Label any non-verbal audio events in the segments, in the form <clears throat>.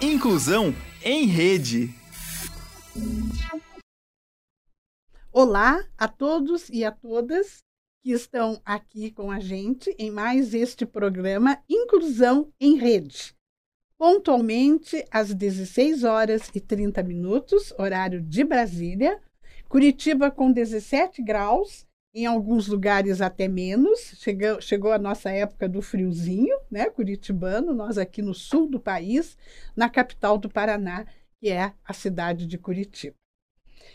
Inclusão em Rede. Olá a todos e a todas que estão aqui com a gente em mais este programa Inclusão em Rede. Pontualmente às 16 horas e 30 minutos, horário de Brasília, Curitiba com 17 graus, em alguns lugares até menos. Chegou, chegou a nossa época do friozinho, né, curitibano, nós aqui no sul do país, na capital do Paraná, que é a cidade de Curitiba.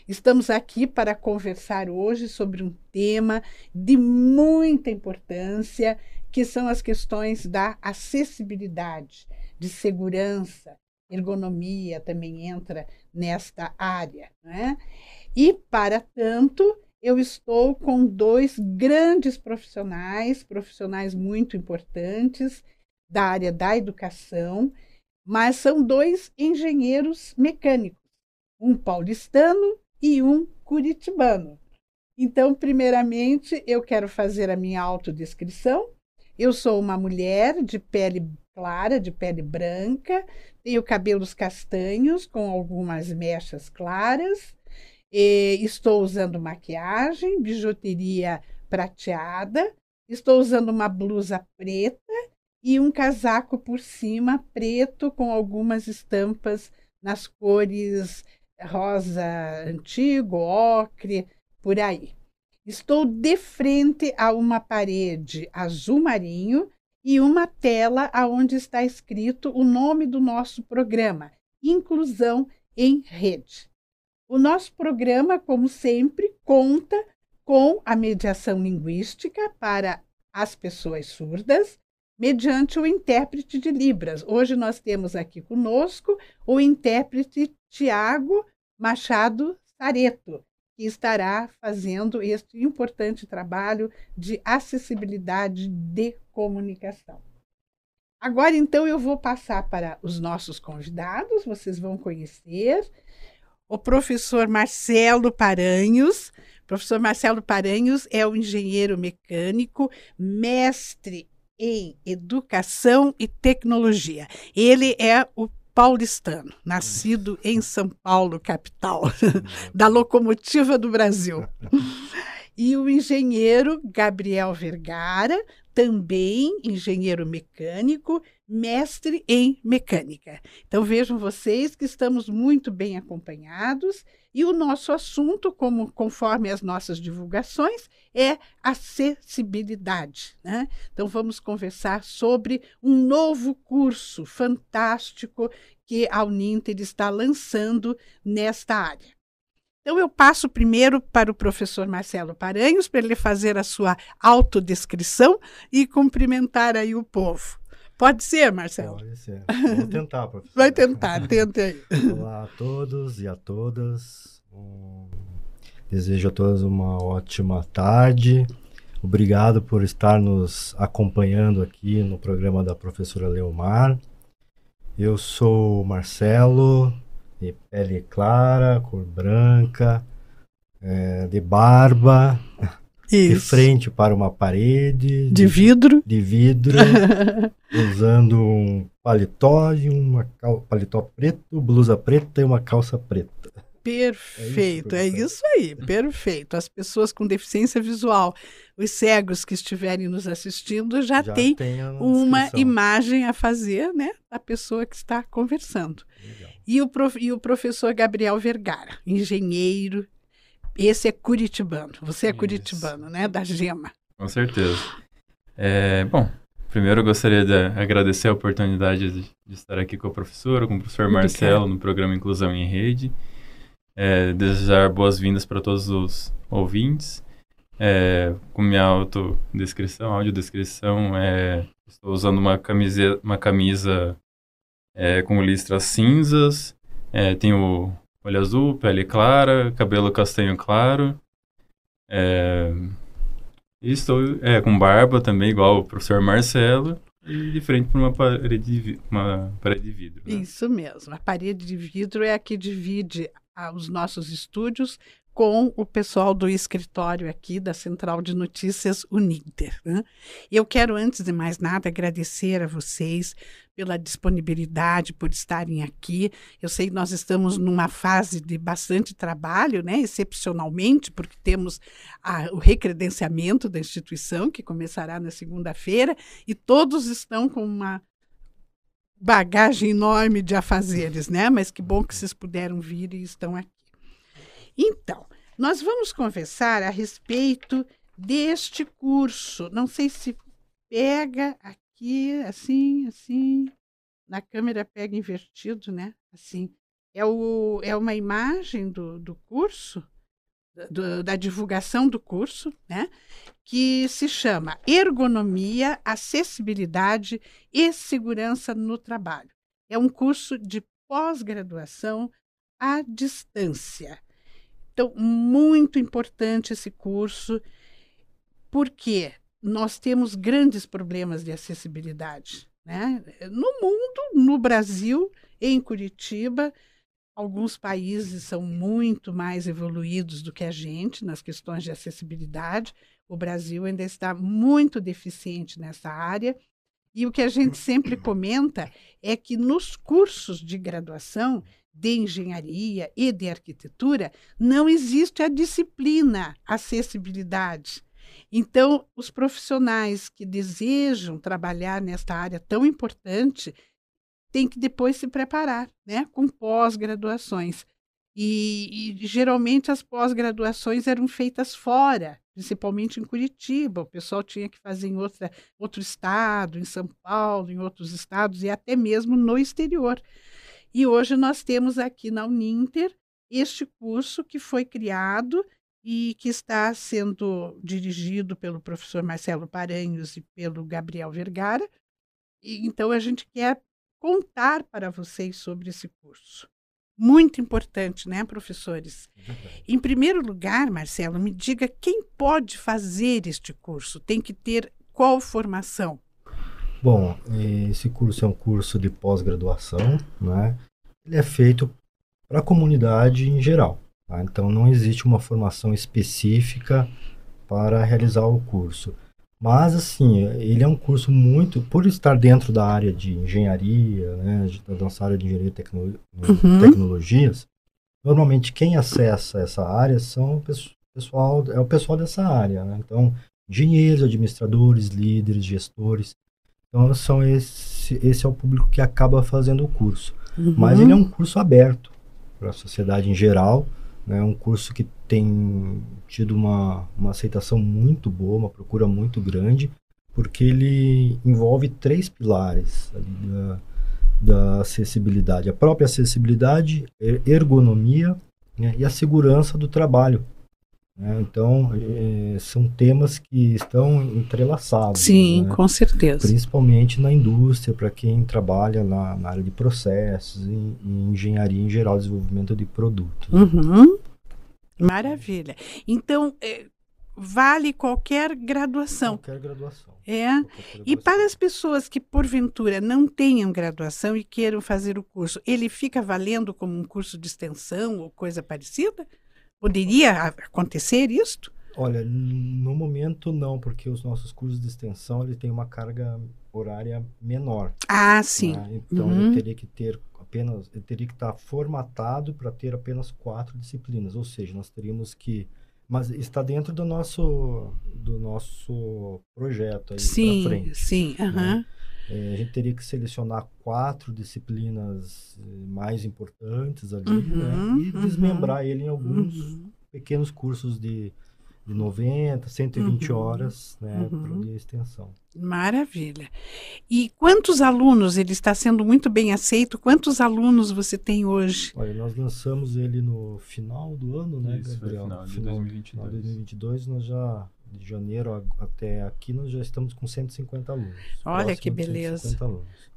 Estamos aqui para conversar hoje sobre um tema de muita importância, que são as questões da acessibilidade, de segurança, ergonomia também entra nesta área. Né? E, para tanto, eu estou com dois grandes profissionais, profissionais muito importantes da área da educação, mas são dois engenheiros mecânicos, um paulistano e um curitibano. Então, primeiramente, eu quero fazer a minha autodescrição. Eu sou uma mulher de pele clara, de pele branca, tenho cabelos castanhos com algumas mechas claras, estou usando maquiagem, bijuteria prateada, estou usando uma blusa preta e um casaco por cima preto com algumas estampas nas cores rosa antigo, ocre, por aí. Estou de frente a uma parede azul marinho e uma tela aonde está escrito o nome do nosso programa, Inclusão em Rede. O nosso programa, como sempre, conta com a mediação linguística para as pessoas surdas, mediante o intérprete de Libras. Hoje nós temos aqui conosco o intérprete Tiago Machado Sareto, que estará fazendo este importante trabalho de acessibilidade de comunicação. Agora, então, eu vou passar para os nossos convidados, vocês vão conhecer o professor Marcelo Paranhos. O professor Marcelo Paranhos é o engenheiro mecânico, mestre em educação e tecnologia. Ele é o paulistano, nascido em São Paulo, capital, <laughs> da locomotiva do Brasil. <laughs> E o engenheiro Gabriel Vergara, também engenheiro mecânico, mestre em mecânica. Então vejam vocês que estamos muito bem acompanhados e o nosso assunto, como conforme as nossas divulgações, é acessibilidade. Né? Então vamos conversar sobre um novo curso fantástico que a Uninter está lançando nesta área. Então, eu passo primeiro para o professor Marcelo Paranhos, para ele fazer a sua autodescrição e cumprimentar aí o povo. Pode ser, Marcelo? Pode ser. Vamos tentar, professor. Vai tentar, tenta aí. Olá a todos e a todas. Um... Desejo a todos uma ótima tarde. Obrigado por estar nos acompanhando aqui no programa da professora Leomar. Eu sou Marcelo, de pele clara, cor branca, é, de barba, Isso. de frente para uma parede. De, de vidro. De vidro, <laughs> usando um paletó e uma cal, paletó preto, blusa preta e uma calça preta. Perfeito, é isso, é isso, aí, perfeito. As pessoas com deficiência visual, os cegos que estiverem nos assistindo, já, já têm uma imagem a fazer, né, da pessoa que está conversando. Legal. E o, prof, e o professor Gabriel Vergara, engenheiro. Esse é curitibano. Você é Isso. curitibano, né? Da Gema. Com certeza. É, bom, primeiro eu gostaria de agradecer a oportunidade de, de estar aqui com a professora, com o professor Muito Marcelo, no programa Inclusão em Rede. É, desejar boas-vindas para todos os ouvintes. É, com minha autodescrição, audiodescrição, é, estou usando uma camisa, uma camisa é, com listras cinzas, é, tenho olho azul, pele clara, cabelo castanho claro. É, e estou é, com barba também, igual o professor Marcelo, e de frente para uma parede de, uma parede de vidro. Né? Isso mesmo. A parede de vidro é a que divide os nossos estúdios com o pessoal do escritório aqui da Central de Notícias Uninter. Né? Eu quero, antes de mais nada, agradecer a vocês pela disponibilidade, por estarem aqui. Eu sei que nós estamos numa fase de bastante trabalho, né? excepcionalmente, porque temos a, o recredenciamento da instituição, que começará na segunda-feira, e todos estão com uma bagagem enorme de afazeres, né? Mas que bom que vocês puderam vir e estão aqui. Então, nós vamos conversar a respeito deste curso. Não sei se pega aqui, assim, assim. Na câmera pega invertido, né? Assim. É, o, é uma imagem do, do curso, do, da divulgação do curso, né? Que se chama Ergonomia, Acessibilidade e Segurança no Trabalho. É um curso de pós-graduação à distância. Então, muito importante esse curso, porque nós temos grandes problemas de acessibilidade. Né? No mundo, no Brasil, em Curitiba, alguns países são muito mais evoluídos do que a gente nas questões de acessibilidade. O Brasil ainda está muito deficiente nessa área. E o que a gente sempre comenta é que nos cursos de graduação de engenharia e de arquitetura, não existe a disciplina acessibilidade. Então, os profissionais que desejam trabalhar nesta área tão importante têm que depois se preparar, né, com pós-graduações. E, e, geralmente as pós-graduações eram feitas fora, principalmente em Curitiba. O pessoal tinha que fazer em outra, outro estado, em São Paulo, em outros estados e até mesmo no exterior. E hoje nós temos aqui na Uninter este curso que foi criado e que está sendo dirigido pelo professor Marcelo Paranhos e pelo Gabriel Vergara. E, então a gente quer contar para vocês sobre esse curso. Muito importante, né, professores? Em primeiro lugar, Marcelo, me diga quem pode fazer este curso? Tem que ter qual formação? Bom, esse curso é um curso de pós-graduação, né? Ele é feito para a comunidade em geral. Tá? Então, não existe uma formação específica para realizar o curso. Mas, assim, ele é um curso muito, por estar dentro da área de engenharia, né, da nossa área de engenharia e tecno, uhum. tecnologias, normalmente quem acessa essa área são pessoal, é o pessoal dessa área, né? Então, engenheiros, administradores, líderes, gestores. Então, são esse, esse é o público que acaba fazendo o curso. Uhum. Mas ele é um curso aberto para a sociedade em geral. É um curso que tem tido uma, uma aceitação muito boa, uma procura muito grande, porque ele envolve três pilares da, da acessibilidade: a própria acessibilidade, ergonomia né? e a segurança do trabalho. Né? Então, é, são temas que estão entrelaçados. Sim, né? com certeza. Principalmente na indústria, para quem trabalha na, na, área de processos, em, em, engenharia em geral, desenvolvimento de produtos. Uhum. Maravilha. Então, é, vale qualquer graduação. Qualquer graduação. É. Qualquer graduação. E para as pessoas que, porventura, não tenham graduação e queiram fazer o curso, ele fica valendo como um curso de extensão ou coisa parecida? Poderia acontecer isto? Olha, no momento não, porque os nossos cursos de extensão ele tem uma carga horária menor. Ah, sim. Né? Então uhum. ele teria que ter apenas, ele teria que estar formatado para ter apenas quatro disciplinas, ou seja, nós teríamos que, mas está dentro do nosso do nosso projeto aí sim, frente. Sim, sim. Né? É, a gente teria que selecionar quatro disciplinas eh, mais importantes ali né? uhum, né? e uhum, desmembrar ele em alguns uhum. pequenos cursos de, de 90, 120 uhum. horas né, uhum. de extensão. Maravilha. E quantos alunos? Ele está sendo muito bem aceito. Quantos alunos você tem hoje? Olha, nós lançamos ele no final do ano, né, Isso, Gabriel? Final de 2022. Final de 2022 nós já de janeiro até aqui, nós já estamos com 150 alunos. Olha que beleza.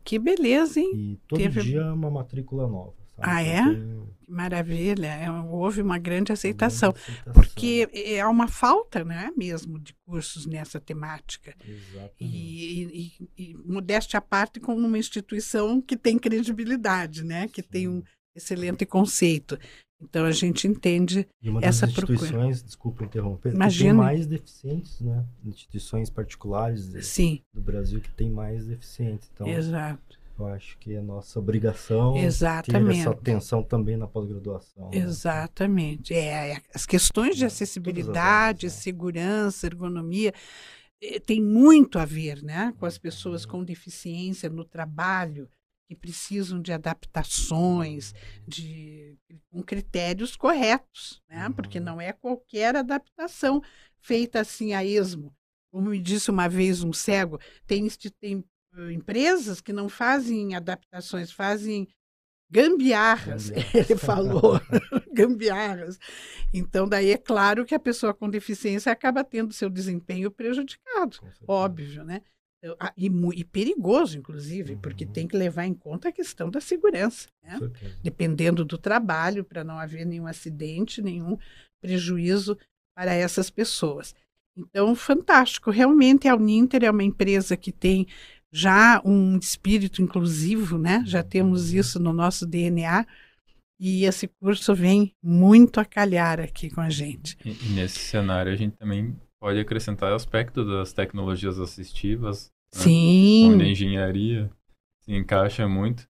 Que beleza, hein? E todo Teve... dia é uma matrícula nova. Sabe? Ah, é? Tem... Maravilha. É, houve uma grande aceitação, uma grande aceitação. Porque é uma falta, né, mesmo, de cursos nessa temática. Exatamente. E, e, e modéstia à parte, como uma instituição que tem credibilidade, né? Que Sim. tem um excelente conceito. Então a gente entende E uma essa das procura. instituições, desculpa interromper, que Imagine. tem mais deficientes, né? Instituições particulares de- do Brasil que tem mais deficientes. Então, exato, eu acho que é nossa obrigação ter exatamente. essa atenção também na pós-graduação. né? Exatamente. É, é, as questões de É, as acessibilidade, né? segurança, ergonomia, eh, tem muito a ver né, com as pessoas com deficiência no trabalho, que precisam de adaptações, de, com critérios corretos, né? porque Uhum. não é qualquer adaptação feita assim a esmo. Como me disse uma vez um cego, tem, tem empresas que não fazem adaptações, fazem gambiarras, <laughs> ele falou, <laughs> gambiarras. Então, daí é claro que a pessoa com deficiência acaba tendo seu desempenho prejudicado, óbvio, né? Ah, E, e perigoso, inclusive, porque Uhum. tem que levar em conta a questão da segurança, né? Dependendo do trabalho, para não haver nenhum acidente, nenhum prejuízo para essas pessoas. Então, fantástico. Realmente, a Uninter é uma empresa que tem já um espírito inclusivo, né? Já temos isso no nosso DNA. E esse curso vem muito a calhar aqui com a gente. E, e nesse cenário a gente também pode acrescentar o aspecto das tecnologias assistivas, né? Sim, onde a engenharia se encaixa muito.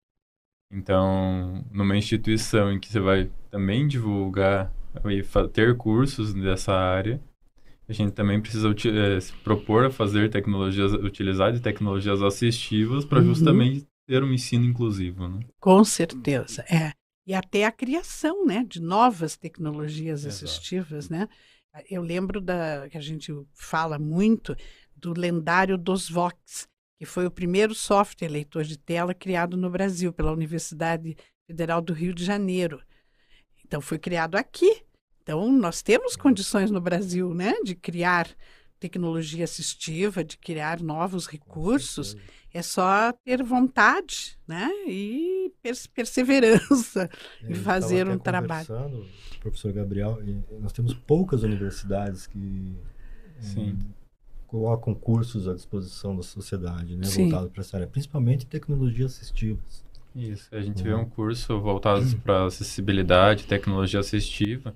Então, numa instituição em que você vai também divulgar e ter cursos dessa área, a gente também precisa eh, se propor a fazer tecnologias, utilizar de tecnologias assistivas para Uhum. justamente ter um ensino inclusivo, né? com certeza. É. E até a criação né, de novas tecnologias Exato. assistivas, né? Eu lembro da que a gente fala muito do lendário dos Vox, que foi o primeiro software leitor de tela criado no Brasil pela Universidade Federal do Rio de Janeiro. Então foi criado aqui. Então nós temos condições no Brasil, né, de criar tecnologia assistiva, de criar novos recursos. É só ter vontade, né, e pers- perseverança. É, e a gente fazer um trabalho. Professor Gabriel, nós temos poucas universidades que eh, Sim. Colocam cursos à disposição da sociedade, né, voltado para essa área, principalmente tecnologias assistivas. Isso, a gente Uhum. vê um curso voltado <clears throat> para acessibilidade, tecnologia assistiva.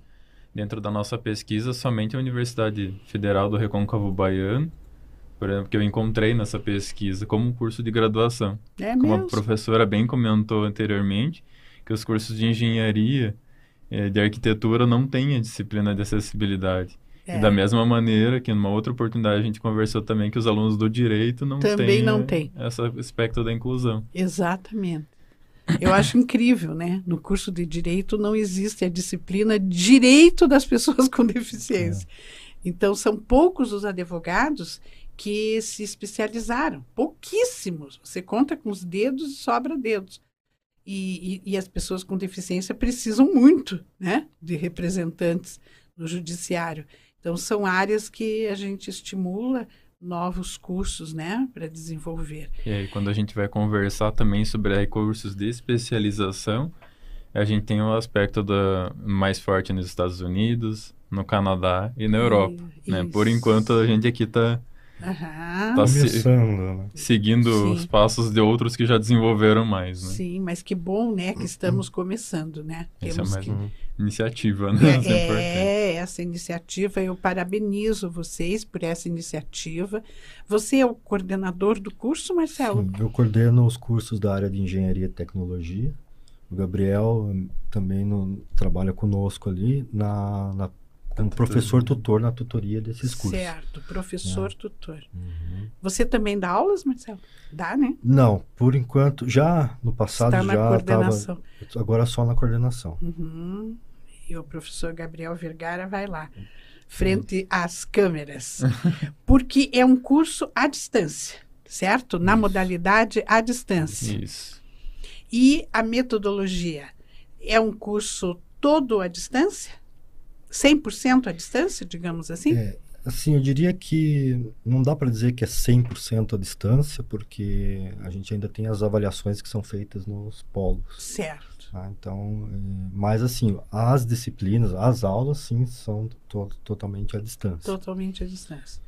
Dentro da nossa pesquisa, somente a Universidade Federal do Recôncavo Baiano, por exemplo, que eu encontrei nessa pesquisa como um curso de graduação. É Como mesmo? a professora bem comentou anteriormente, que os cursos de engenharia, eh, de arquitetura não têm a disciplina de acessibilidade. É. E da mesma maneira que numa outra oportunidade a gente conversou também que os alunos do direito não Também têm não têm. esse aspecto da inclusão. Exatamente. Eu acho incrível, né? No curso de direito não existe a disciplina direito das pessoas com deficiência. Então, são poucos os advogados que se especializaram, pouquíssimos. Você conta com os dedos e sobra dedos. E, e, e as pessoas com deficiência precisam muito, né? De representantes no judiciário. Então, são áreas que a gente estimula novos cursos, né? Para desenvolver. E aí, quando a gente vai conversar também sobre recursos de especialização, a gente tem o aspecto da mais forte nos Estados Unidos, no Canadá e na Europa. Né? Por enquanto, a gente aqui está Aham. Tá se- Começando, né? seguindo Sim. os passos de outros que já desenvolveram mais, né? Sim, mas que bom, né, que estamos começando, né? Essa é Temos mais que uma iniciativa, né? É importante. é, essa iniciativa, eu parabenizo vocês por essa iniciativa. Você é o coordenador do curso, Marcelo? Sim, eu coordeno os cursos da área de engenharia e tecnologia. O Gabriel hum, também no- trabalha conosco ali na, na- como professor tutor na tutoria desses cursos. Certo, professor tutor. Uhum. Você também dá aulas, Marcelo? Dá, né? Não, por enquanto, já no passado Está na já estava. coordenação. Agora só na coordenação. Uhum. E o professor Gabriel Vergara vai lá, frente às câmeras. <laughs> Porque é um curso à distância, certo? Na Isso. modalidade à distância. Isso. E a metodologia é um curso todo à distância? 100% à distância, digamos assim? É, assim, eu diria que não dá para dizer que é 100% à distância, porque a gente ainda tem as avaliações que são feitas nos polos. Certo. tá? Então, é, mas assim, as disciplinas, as aulas, sim, são to- totalmente à distância. Totalmente à distância.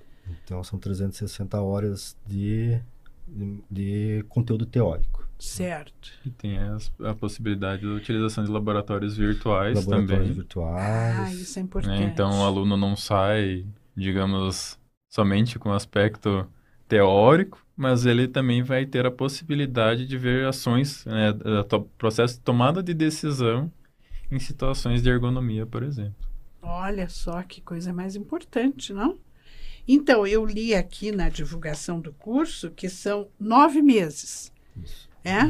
Então, são 360 horas de, de, de conteúdo teórico. Certo. E tem as- a, possibilidade da utilização de laboratórios virtuais Laboratórios também. virtuais. Ah, isso é né? importante. Então o aluno não sai, digamos, somente com aspecto teórico, mas ele também vai ter a possibilidade de ver ações, né, a processo de tomada de decisão em situações de ergonomia, por exemplo. Olha só que coisa mais importante, não? Então, eu li aqui na divulgação do curso que são nove meses. Isso. É?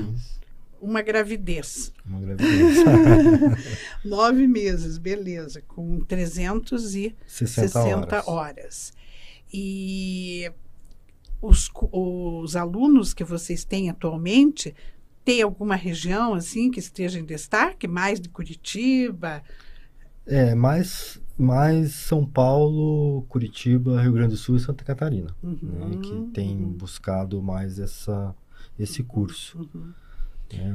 Uma gravidez. Uma gravidez. <laughs> Nove meses, beleza, com 360 60 horas. horas. E os, os alunos que vocês têm atualmente, tem alguma região assim que esteja em destaque? Mais de Curitiba? É, mais, mais São Paulo, Curitiba, Rio Grande do Sul e Santa Catarina, né, Uhum, que tem uhum, buscado mais essa, esse curso. uhum. É,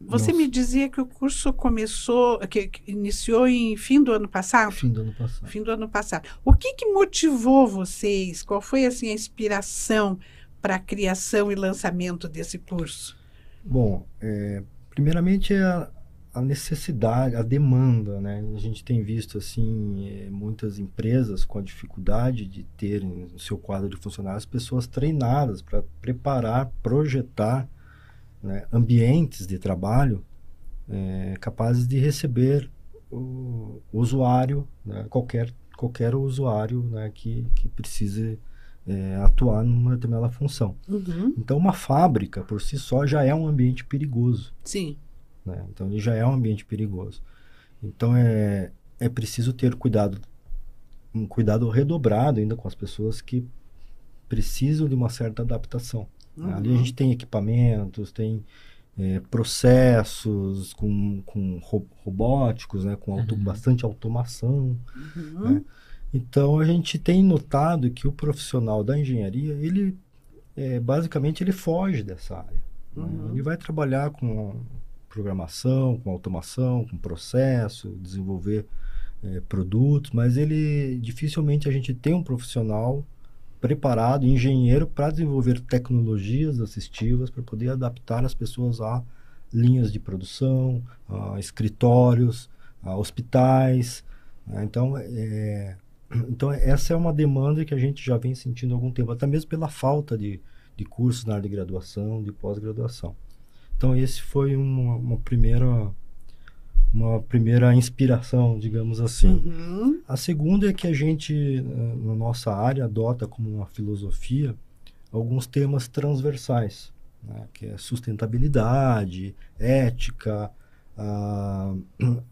Você nós- me dizia que o curso começou, que, que iniciou em fim do ano passado? Fim do ano passado. Fim do ano passado. O que, que motivou vocês? Qual foi assim a inspiração para a criação e lançamento desse curso? Bom, é, primeiramente é a, a necessidade, a demanda, né? A gente tem visto assim é, muitas empresas com a dificuldade de terem no seu quadro de funcionários pessoas treinadas para preparar, projetar né, ambientes de trabalho é, capazes de receber o, o usuário, né, qualquer qualquer usuário né, que, que precise é, atuar numa determinada função. Uhum. Então, uma fábrica por si só já é um ambiente perigoso. Sim. Né? Então, ele já é um ambiente perigoso. Então, é, é preciso ter cuidado, um cuidado redobrado ainda com as pessoas que precisam de uma certa adaptação. né? Ali a Uhum. gente tem equipamentos, tem é, processos com, com ro- robóticos, né? com auto- Uhum. bastante automação. Uhum. né? Então a gente tem notado que o profissional da engenharia, ele é, basicamente ele foge dessa área. né? Uhum. Ele vai trabalhar com programação, com automação, com processo, desenvolver é, produtos, mas ele dificilmente a gente tem um profissional preparado, engenheiro, para desenvolver tecnologias assistivas para poder adaptar as pessoas a linhas de produção, a escritórios, a hospitais. né? Então, é, <clears throat> então, essa é uma demanda que a gente já vem sentindo há algum tempo, até mesmo pela falta de, de cursos na área de graduação, de pós-graduação. Então, esse foi uma, uma primeira uma primeira inspiração, digamos assim. Uhum. A segunda é que a gente, eh, na nossa área, adota como uma filosofia alguns temas transversais, né, que é sustentabilidade, ética, ah,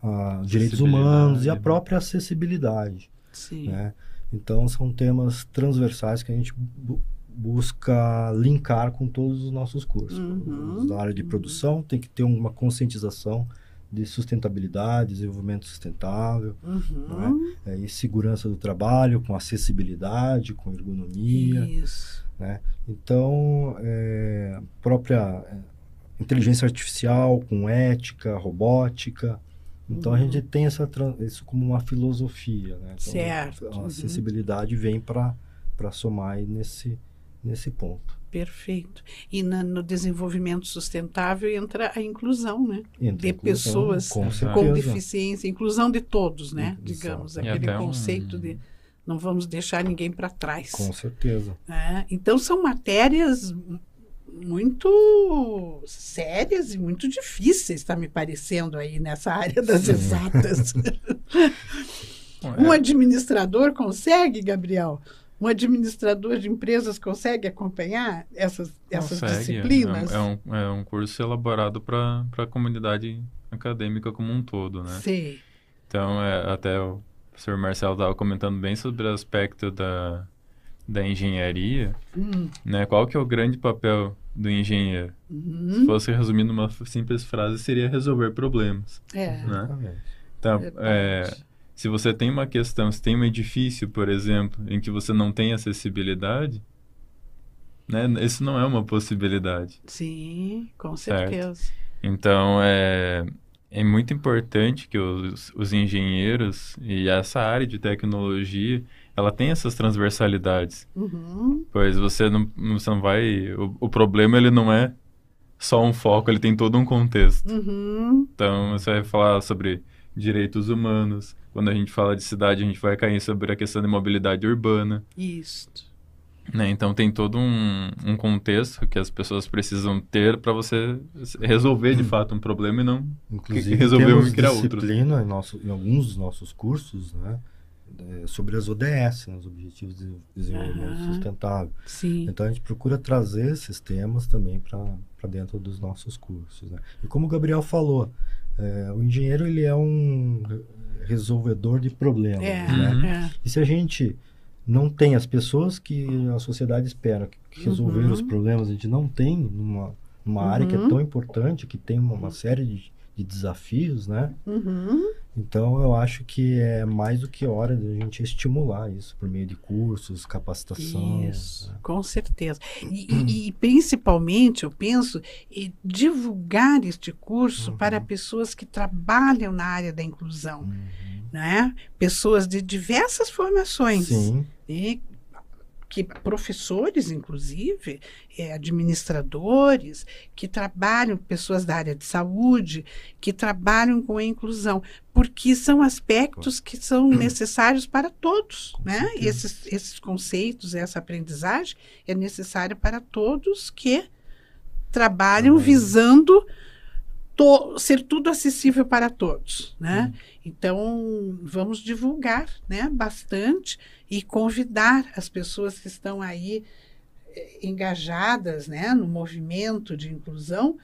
ah, direitos humanos e a própria acessibilidade. Sim. Né? Então, são temas transversais que a gente busca linkar com todos os nossos cursos. Uhum. Da área de produção tem que ter uma conscientização de sustentabilidade, desenvolvimento sustentável, Uhum. é, e segurança do trabalho, com acessibilidade, com ergonomia. Isso. Então, é, própria é, inteligência artificial, com ética, robótica. Então, a Uhum. gente tem essa, isso como uma filosofia. Né? Então, Certo. A Uhum. acessibilidade vem para somar nesse, nesse ponto. Perfeito. E na- no desenvolvimento sustentável entra a inclusão, né? Entre De inclusão, pessoas com, com deficiência, inclusão de todos, né? Exato. Digamos, E aquele até um- conceito de não vamos deixar ninguém para trás. Com certeza. né? Então são matérias muito sérias e muito difíceis, está me parecendo aí nessa área das Sim. exatas. <laughs> Um é- administrador consegue, Gabriel? Um administrador de empresas consegue acompanhar essas, essas consegue, disciplinas? É, um- é um, é um curso elaborado para a comunidade acadêmica como um todo, né? Sei. Então, é, até o professor Marcelo estava comentando bem sobre o aspecto da, da engenharia, Hum, né? Qual que é o grande papel do engenheiro? Se uhum, fosse resumir numa f- simples frase, seria resolver problemas, é, né? Exatamente. Então, verdade. é, se você tem uma questão, se tem um edifício, por exemplo, em que você não tem acessibilidade, né? Isso não é uma possibilidade. Sim, com Certo. certeza. Então, é, é muito importante que os, os engenheiros e essa área de tecnologia, ela tem essas transversalidades. Uhum, Pois você não, você não vai... O, o problema, ele não é só um foco, ele tem todo um contexto. Uhum. Então, você vai falar sobre direitos humanos. Quando a gente fala de cidade, a gente vai cair sobre a questão de mobilidade urbana. Isso. Né? Então tem todo um, um contexto que as pessoas precisam ter para você resolver de fato um problema e não Inclusive, resolver temos um e criar outro. disciplina em, nosso, em alguns dos nossos cursos, né? é, sobre as ODS, né, os Objetivos de Desenvolvimento. Sustentável. Sim. Então a gente procura trazer esses temas também para dentro dos nossos cursos. Né? E como o Gabriel falou, é, o engenheiro ele é um resolvedor de problemas. É, Né? Uhum. é. E se a gente não tem as pessoas que a sociedade espera que, resolver Uhum. os problemas, a gente não tem numa, numa área que é Uhum. tão importante, que tem uma, uma série de, de desafios, né? Uhum. Então eu acho que é mais do que hora de a gente estimular isso por meio de cursos, capacitação. Isso, né? com certeza. E, e- principalmente, eu penso, em divulgar este curso Uhum. para pessoas que trabalham na área da inclusão, Uhum. né? Pessoas de diversas formações, Sim, e que professores, inclusive, eh, administradores, que trabalham, pessoas da área de saúde, que trabalham com a inclusão, porque são aspectos que são necessários para todos, Com né? certeza. Esses, esses conceitos, essa aprendizagem é necessária para todos que trabalham Trabalham. visando to- ser tudo acessível para todos, né? Então, vamos divulgar, né, bastante e convidar as pessoas que estão aí eh, engajadas, né, no movimento de inclusão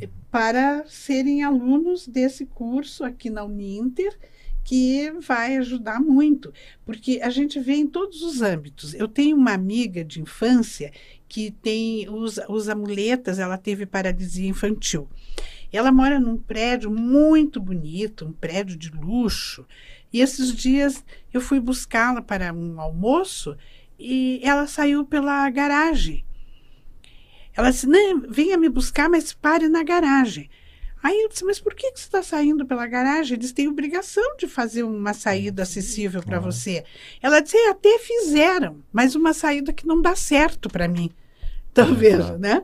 eh, para serem alunos desse curso aqui na Uninter, que vai ajudar muito, porque a gente vê em todos os âmbitos. Eu tenho uma amiga de infância que tem usa, usa muletas, ela teve paralisia infantil. Ela mora num prédio muito bonito, um prédio de luxo. E esses dias eu fui buscá-la para um almoço e ela saiu pela garagem. Ela disse: Não, venha me buscar, mas pare na garagem. Aí eu disse: Mas por que que você está saindo pela garagem? Eles têm obrigação de fazer uma saída acessível para você. Ela disse: "É, Até fizeram, mas uma saída que não dá certo para mim. Então, É, veja, né?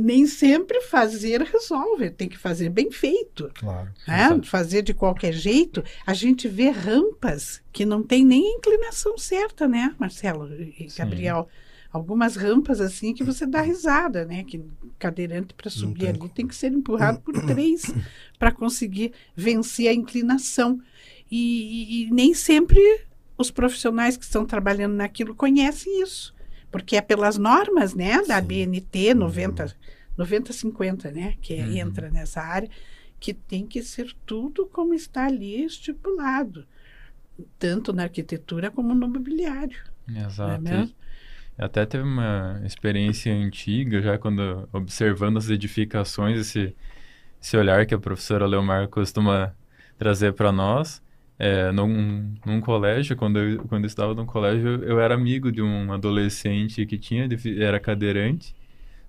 Nem sempre fazer resolve, tem que fazer bem feito. claro. né? Fazer de qualquer jeito, a gente vê rampas que não tem nem a inclinação certa, né, Marcelo e Sim. Gabriel? Algumas rampas assim que você dá risada, né? Que cadeirante para subir tem ali como. tem que ser empurrado por <coughs> três para conseguir vencer a inclinação. E, e- e nem sempre os profissionais que estão trabalhando naquilo conhecem isso, porque é pelas normas, né, da Sim. BNT 90 9050, né, que Uhum. entra nessa área, que tem que ser tudo como está ali estipulado, tanto na arquitetura como no mobiliário. Exato. É? E Até teve uma experiência antiga, já quando observando as edificações, esse, esse olhar que a professora Leomar costuma trazer para nós. É, num, num colégio, quando eu, quando eu estava no colégio, eu era amigo de um adolescente que tinha, era cadeirante,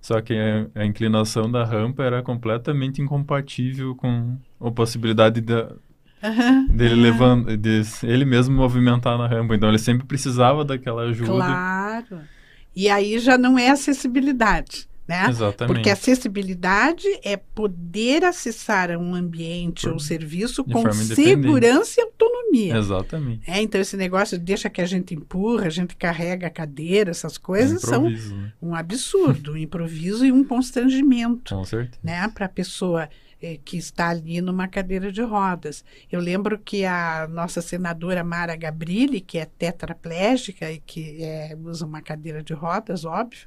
só que a, a inclinação da rampa era completamente incompatível com a possibilidade da, dele aham. levando, de ele mesmo movimentar na rampa. Então ele sempre precisava daquela ajuda. Claro. E aí já não é acessibilidade, né? Exatamente. Porque acessibilidade é poder acessar um ambiente Por- ou serviço de com segurança e autonomia. Exatamente. É, então esse negócio deixa que a gente empurra, a gente carrega a cadeira, essas coisas são Improviso, né? um absurdo, um improviso e um constrangimento, <laughs> Com certeza. né, para a pessoa eh, que está ali numa cadeira de rodas. Eu lembro que a nossa senadora Mara Gabrilli, que é tetraplégica e que eh, usa uma cadeira de rodas, óbvio,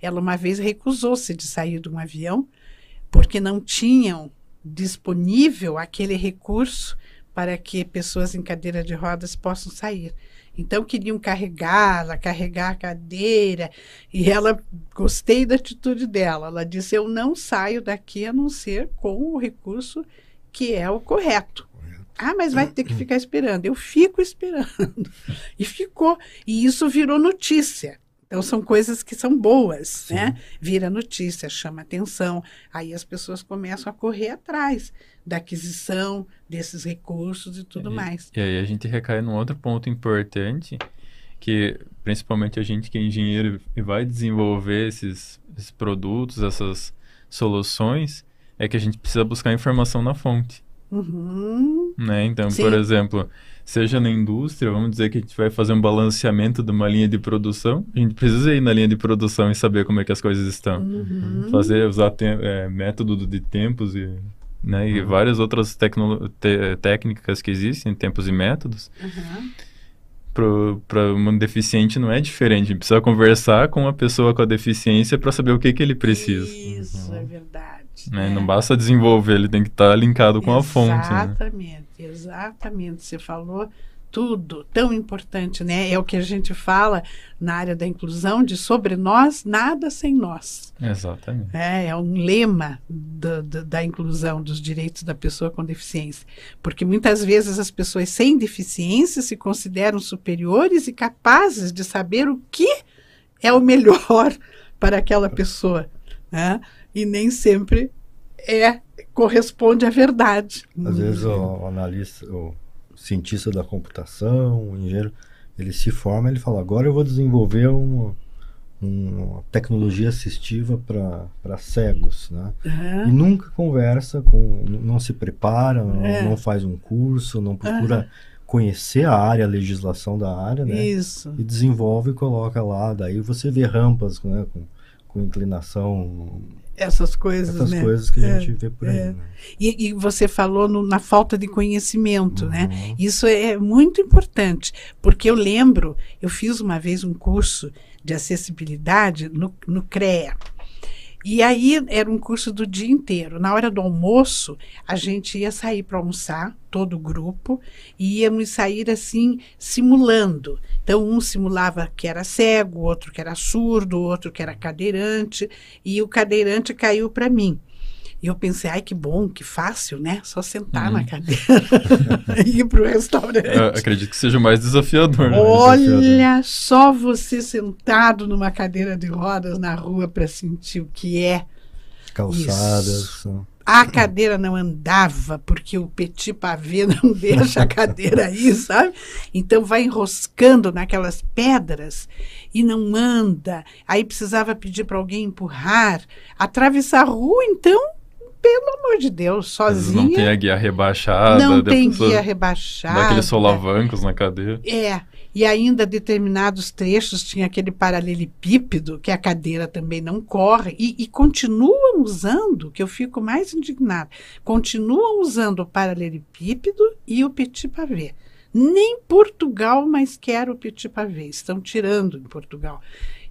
ela uma vez recusou-se de sair de um avião porque não tinham disponível aquele recurso para que pessoas em cadeira de rodas possam sair. Então queriam carregá-la, carregar a cadeira, e ela gostei da atitude dela. Ela disse: "Eu não saio daqui a não ser com o recurso que é o correto". Ah, mas vai ter que ficar esperando. Eu fico esperando. <laughs> E ficou. E isso virou notícia. Então são coisas que são boas, Sim. né? Vira notícia, chama atenção. Aí as pessoas começam a correr atrás da aquisição desses recursos e tudo E- mais. E aí a gente recai num outro ponto importante, que principalmente a gente que é engenheiro e vai desenvolver esses, esses produtos, essas soluções, é que a gente precisa buscar informação na fonte. Uhum. Né? Então, Sim. por exemplo, seja na indústria, vamos dizer que a gente vai fazer um balanceamento de uma linha de produção, a gente precisa ir na linha de produção e saber como é que as coisas estão. Uhum. Fazer, usar te- é, método de tempos e, né, e Uhum. várias outras tecno- te- técnicas que existem, tempos e métodos. Uhum. Para um deficiente não é diferente. A gente precisa conversar com a pessoa com a deficiência para saber o que, que ele precisa. Isso, Uhum. é verdade. Né? É. Não basta desenvolver, ele tem que estar linkado com a fonte. Né? Exatamente, exatamente. Você falou tudo, tão importante, né? É o que a gente fala na área da inclusão de sobre nós, nada sem nós. Exatamente. É, é um lema do- do- da inclusão dos direitos da pessoa com deficiência. Porque muitas vezes as pessoas sem deficiência se consideram superiores e capazes de saber o que é o melhor <laughs> para aquela pessoa. Né? E nem sempre é corresponde à verdade. Às vezes o, o analista, o cientista da computação, o engenheiro, ele se forma e ele fala, agora eu vou desenvolver uma, uma tecnologia assistiva para cegos, né? Aham. E nunca conversa com, não se prepara, não, É. não faz um curso, não procura conhecer a área, a legislação da área, né? Isso. E desenvolve e coloca lá, daí você vê rampas, né? Com, com inclinação, Essas coisas, essas né? coisas que É, a gente vê por aí, é. né? E, e você falou no- na falta de conhecimento, né? Uhum. Isso é muito importante, porque eu lembro, eu fiz uma vez um curso de acessibilidade no, no CREA. E aí era um curso do dia inteiro. Na hora do almoço, a gente ia sair para almoçar, todo o grupo, e íamos sair assim, simulando. Então, um simulava que era cego, outro que era surdo, outro que era cadeirante, e o cadeirante caiu para mim. E eu pensei, ai que bom, que fácil, né? Só sentar Uhum. na cadeira <laughs> e ir para o restaurante. Eu acredito que seja o mais desafiador. né? Olha só você sentado numa cadeira de rodas na rua para sentir o que é. Calçadas. né? A cadeira não andava porque o petit pavê <laughs> não deixa a cadeira aí, sabe? Então vai enroscando naquelas pedras e não anda. Aí precisava pedir para alguém empurrar, atravessar a rua, então, pelo amor de Deus, sozinha. não tem a guia rebaixada, não tem guia rebaixada. aqueles solavancos na cadeira. É, e ainda determinados trechos tinha aquele paralelepípedo que a cadeira também não corre e, e continuam usando, que eu fico mais indignada, continuam usando o paralelepípedo e o petit pavé. Nem Portugal mais quer o petit pavé, estão tirando em Portugal.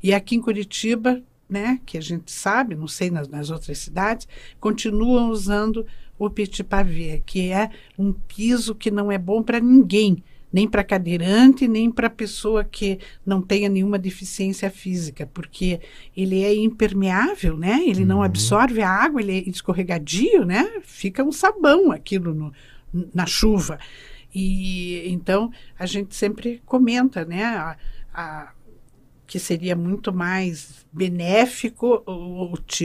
E aqui em Curitiba, né, que a gente sabe, não sei nas, nas outras cidades, continuam usando o petit pavé, que é um piso que não é bom para ninguém nem para cadeirante, nem para pessoa que não tenha nenhuma deficiência física, porque ele é impermeável, né? Ele não Uhum. absorve a água, ele é escorregadio, né? Fica um sabão aquilo no, na chuva. E então a gente sempre comenta, né? A, a- que seria muito mais benéfico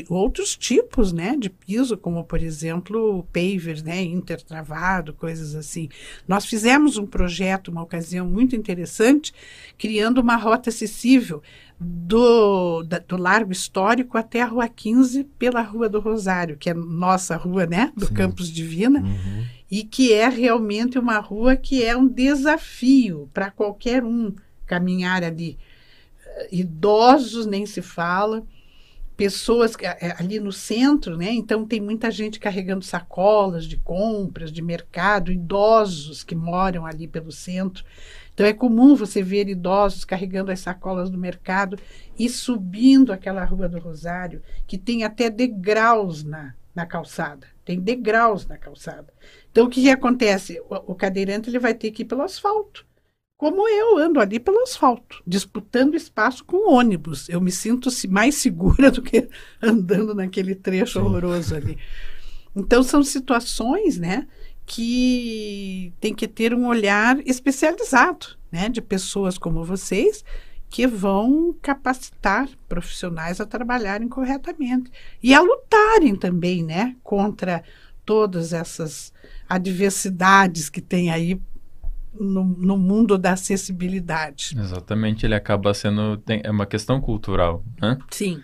outros tipos né, de piso, como por exemplo o paver, né, intertravado, coisas assim. Nós fizemos um projeto, uma ocasião muito interessante, criando uma rota acessível do, da- do Largo Histórico até a Rua 15 pela Rua do Rosário, que é nossa rua, né, do Sim. Campus Divina, Uhum. e que é realmente uma rua que é um desafio para qualquer um caminhar ali. Idosos nem se fala, pessoas que- eh, ali no centro, né? Então tem muita gente carregando sacolas de compras, de mercado, idosos que moram ali pelo centro. Então é comum você ver idosos carregando as sacolas do mercado e subindo aquela rua do Rosário, que tem até degraus na, na calçada. Tem degraus na calçada. Então o que, que acontece? O, o cadeirante ele vai ter que ir pelo asfalto. Como eu ando ali pelo asfalto, disputando espaço com ônibus. Eu me sinto mais segura <laughs> do que andando naquele trecho Sim. horroroso ali. Então são situações, né, que tem que ter um olhar especializado, né, de pessoas como vocês que vão capacitar profissionais a trabalharem corretamente e a lutarem também, né, contra todas essas adversidades que tem aí no, no mundo da acessibilidade. Exatamente, ele acaba sendo. tem- é uma questão cultural, né? Sim.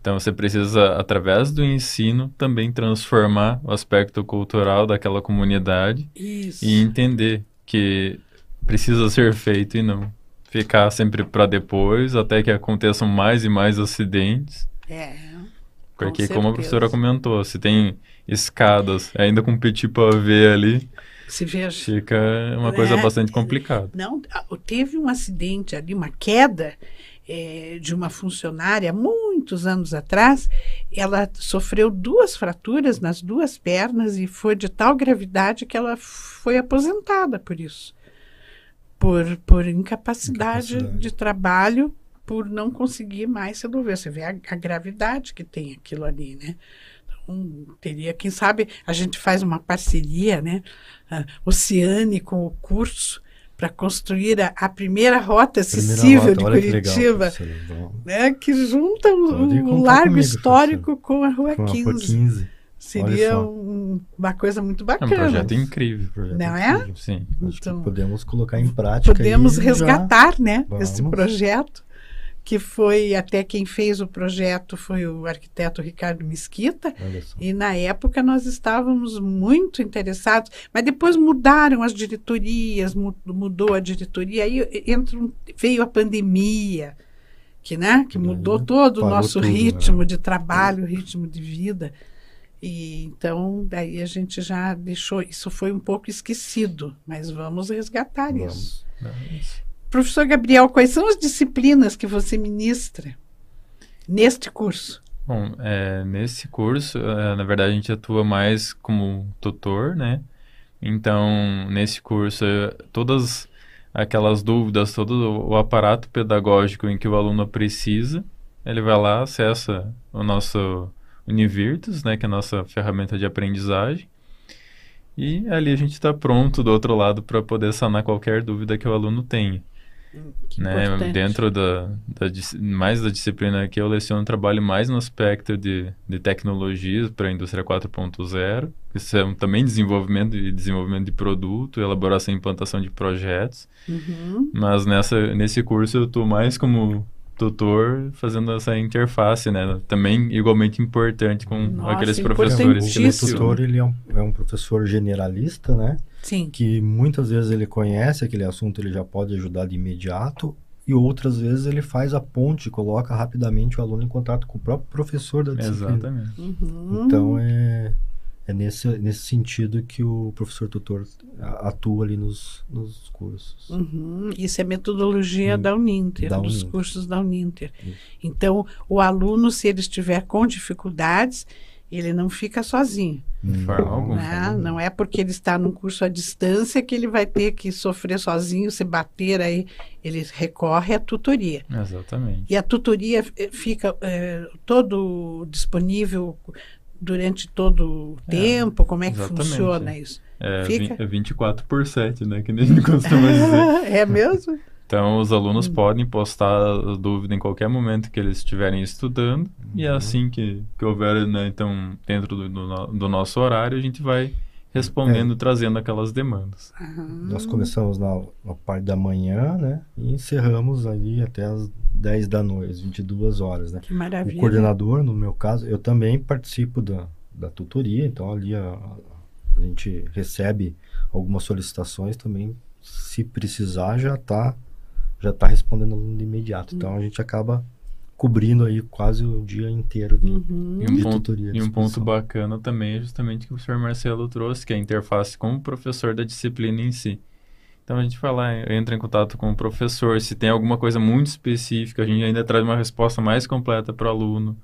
Então você precisa, através do ensino, também transformar o aspecto cultural daquela comunidade Isso. e entender que precisa ser feito e não ficar sempre para depois, até que aconteçam mais e mais acidentes. É. Porque, Com como a professora comentou, se tem escadas, ainda com petit pavé ali, Se veja. fica uma coisa É, bastante complicada. Não, teve um acidente ali, uma queda eh, de uma funcionária muitos anos atrás. Ela sofreu duas fraturas nas duas pernas e foi de tal gravidade que ela foi aposentada por isso. Por, por incapacidade, Incapacidade. de trabalho, por não conseguir mais se mover. Você vê a, a gravidade que tem aquilo ali, né? Então, teria, quem sabe, a gente faz uma parceria, né? ah, Oceane com o curso para construir a, a primeira rota Primeira acessível rota, de olha que legal, Curitiba, né? que junta o contar Largo comigo, Histórico com a Rua Com a 15. Rua 15. Seria um- uma coisa muito É um bacana. projeto incrível. projeto Não é? incrível. Sim. Acho Então, podemos colocar em prática. Podemos aí já. resgatar, né, Vamos. esse projeto, que foi até quem fez o projeto foi o arquiteto Ricardo Mesquita, e na época nós estávamos muito interessados, mas depois mudaram as diretorias, mu- mudou a diretoria, aí entra veio a pandemia, que, né, que mudou todo o nosso tudo, né? ritmo de trabalho, ritmo de vida. E então daí a gente já deixou, isso foi um pouco esquecido, mas vamos resgatar isso. Vamos. Professor Gabriel, quais são as disciplinas que você ministra neste curso? Bom, é, nesse curso, é, na verdade, a gente atua mais como tutor, né? Então, nesse curso, é, todas aquelas dúvidas, todo o aparato pedagógico em que o aluno precisa, ele vai lá, acessa o nosso Univirtus, né? Que é a nossa ferramenta de aprendizagem. E ali a gente está pronto do outro lado para poder sanar qualquer dúvida que o aluno tenha né, dentro da, da mais da disciplina aqui eu leciono trabalho mais no aspecto de, de tecnologias para a indústria 4.0 que são também desenvolvimento e desenvolvimento de produto elaboração e implantação de projetos Uhum. mas nessa nesse curso eu estou mais como tutor fazendo essa interface né também igualmente importante com Nossa, aqueles professores que o tutor ele é um, é um professor generalista, né? Sim. Que muitas vezes ele conhece aquele assunto, ele já pode ajudar de imediato, e outras vezes ele faz a ponte, coloca rapidamente o aluno em contato com o próprio professor da disciplina. exatamente Uhum. Então é, é nesse, nesse sentido que o professor tutor atua ali nos, nos cursos. Uhum. Isso é metodologia Hum. da Uninter, Da dos Uninter. cursos da Uninter. Isso. Então, o aluno, se ele estiver com dificuldades, ele não fica sozinho. de forma alguma né? Não é porque ele está num curso à distância que ele vai ter que sofrer sozinho, se bater aí. Ele recorre à tutoria. exatamente E a tutoria eh, fica eh, todo disponível durante todo o É, tempo? Como é que funciona é. isso? é, Fica? vi- é 24 por 7 né que nem a gente costuma dizer <laughs> é mesmo? Então, os alunos Hum. podem postar a dúvida em qualquer momento que eles estiverem estudando. E é Uhum. assim que, que houver, né, então, dentro do, do do nosso horário, a gente vai respondendo, trazendo aquelas demandas. Aham. Nós começamos na, na parte da manhã, né? E encerramos ali até as 10 da noite, às 22 horas, né? Que O maravilha. coordenador, no meu caso, eu também participo da, da tutoria, então ali a, a gente recebe algumas solicitações também, se precisar, já está já tá respondendo aluno de imediato. Então a gente acaba cobrindo aí quase o dia inteiro de, Uhum. E um, de ponto, tutoria. e um ponto bacana também é justamente o que o professor Marcelo trouxe, que é a interface com o professor da disciplina em si. Então a gente vai lá, entra em contato com o professor, se tem alguma coisa muito específica, a gente ainda traz uma resposta mais completa para o aluno,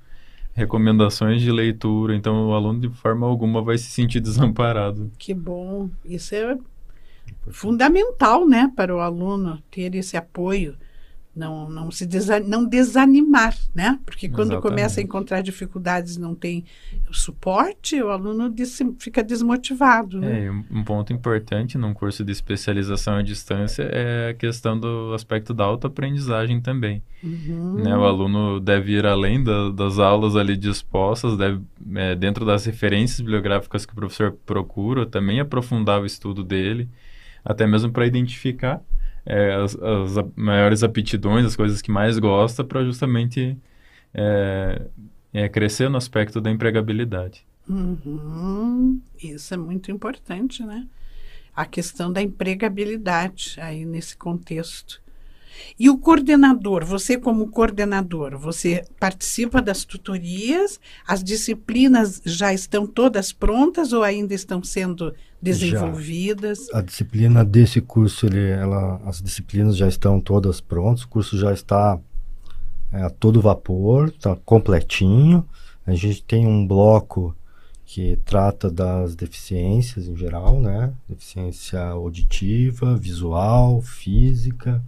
recomendações de leitura, então o aluno de forma alguma vai se sentir <laughs> desamparado. Que bom. Isso é fundamental, né, para o aluno ter esse apoio. Não, não se desa- não desanimar, né? Porque quando Exatamente. começa a encontrar dificuldades e não tem suporte, o aluno des- fica desmotivado, né? É, um ponto importante num curso de especialização à distância é a questão do aspecto da autoaprendizagem também. Uhum. né? O aluno deve ir além da- das aulas ali dispostas, deve, é, dentro das referências bibliográficas que o professor procura, também aprofundar o estudo dele, até mesmo para identificar é, as, as maiores aptidões, as coisas que mais gosta, para justamente é, é, crescer no aspecto da empregabilidade. Uhum. Isso é muito importante, né? A questão da empregabilidade aí nesse contexto. E o coordenador, você como coordenador, você participa das tutorias? As disciplinas já estão todas prontas ou ainda estão sendo desenvolvidas? Já. A disciplina desse curso, ele, ela, as disciplinas já estão todas prontas, o curso já está é, a todo vapor, está completinho. A gente tem um bloco que trata das deficiências em geral, né? Deficiência auditiva, visual, física,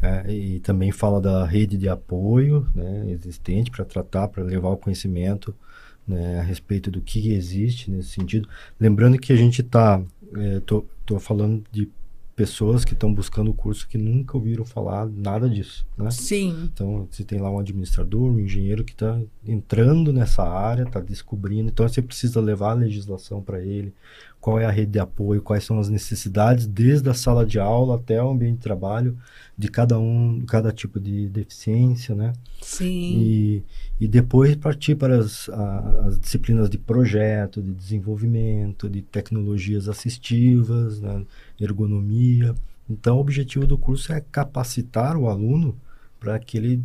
é, e também fala da rede de apoio né, existente para tratar, para levar o conhecimento né, a respeito do que existe nesse sentido. Lembrando que a gente está, estou é, falando de pessoas que estão buscando o curso que nunca ouviram falar nada disso, né? Sim. Então, você tem lá um administrador, um engenheiro que está entrando nessa área, está descobrindo. Então, você precisa levar a legislação para ele, qual é a rede de apoio, quais são as necessidades, desde a sala de aula até o ambiente de trabalho de cada um, cada tipo de deficiência, né? Sim. E, e depois partir para as, a, as disciplinas de projeto, de desenvolvimento, de tecnologias assistivas, né? ergonomia. Então, o objetivo do curso é capacitar o aluno para que ele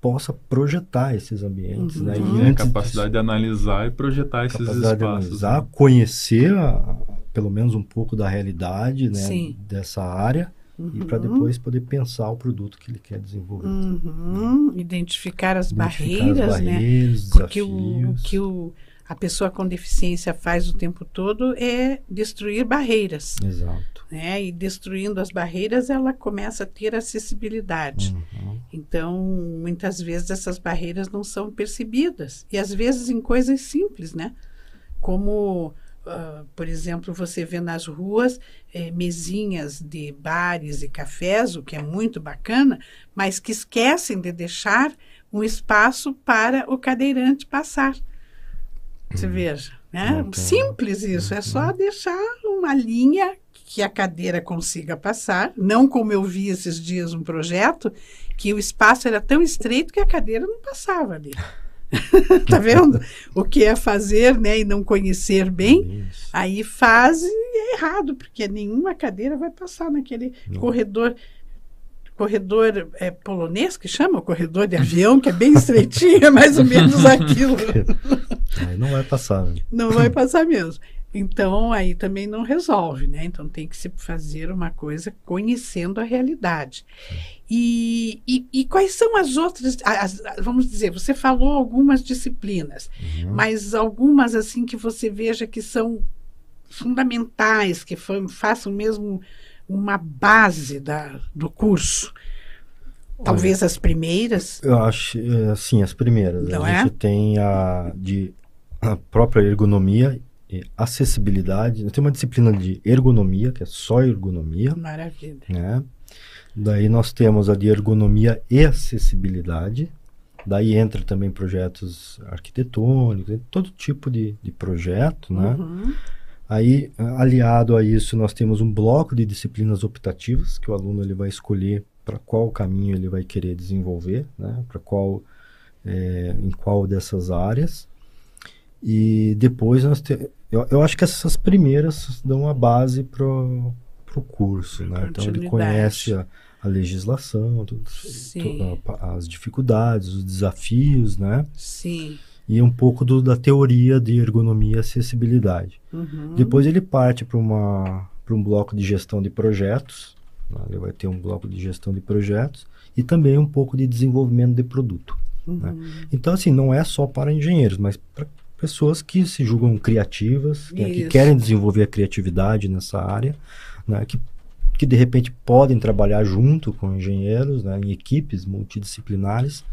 possa projetar esses ambientes. Uhum. Né? E é, capacidade de, de, analisar e projetar esses capacidade espaços. De analisar, né? conhecer a, pelo menos um pouco da realidade né, dessa área uhum. e para depois poder pensar o produto que ele quer desenvolver. Uhum. Identificar as Identificar barreiras, as barreiras né? Porque o, o que o a pessoa com deficiência faz o tempo todo é destruir barreiras. Exato. Né? E destruindo as barreiras, ela começa a ter acessibilidade. Uhum. Então, muitas vezes essas barreiras não são percebidas. E às vezes em coisas simples, né? Como, uh, por exemplo, você vê nas ruas eh, mesinhas de bares e cafés, o que é muito bacana, mas que esquecem de deixar um espaço para o cadeirante passar. Você uhum. veja, né? Simples isso, é só deixar uma linha que a cadeira consiga passar, não como eu vi esses dias um projeto que o espaço era tão estreito que a cadeira não passava ali. <laughs> tá vendo? O que é fazer, né, e não conhecer bem, isso. aí faz e é errado, porque nenhuma cadeira vai passar naquele não. corredor corredor é, polonês que chama, o corredor de avião, que é bem estreitinho, é mais ou menos aquilo. <laughs> Aí não vai passar. Né? Não vai passar mesmo. Então, aí também não resolve, né? Então, tem que se fazer uma coisa conhecendo a realidade. E, e, e quais são as outras, as, vamos dizer, você falou algumas disciplinas, uhum. mas algumas, assim, que você veja que são fundamentais, que façam mesmo uma base da, do curso? Talvez Olha, as primeiras? Eu acho, é, sim, as primeiras. Não a é? gente tem a, de, a própria ergonomia e acessibilidade. Tem uma disciplina de ergonomia, que é só ergonomia. Maravilha. Né? Daí nós temos a de ergonomia e acessibilidade. Daí entra também projetos arquitetônicos, todo tipo de, de projeto, né? Uhum. Aí, aliado a isso, nós temos um bloco de disciplinas optativas que o aluno ele vai escolher para qual caminho ele vai querer desenvolver, né? Para qual, é, em qual dessas áreas. E depois nós temos, eu, eu, acho que essas primeiras dão a base para o curso, né? Então ele conhece a, a legislação, tudo, tudo, as dificuldades, os desafios, né? Sim e um pouco do, da teoria de ergonomia e acessibilidade. Uhum. Depois ele parte para um bloco de gestão de projetos, né? ele vai ter um bloco de gestão de projetos e também um pouco de desenvolvimento de produto. Né? Uhum. Né? Então, assim, não é só para engenheiros, mas para pessoas que se julgam criativas, que, que, querem desenvolver a criatividade nessa área, né? que, que de repente podem trabalhar junto com engenheiros, né? em equipes multidisciplinares,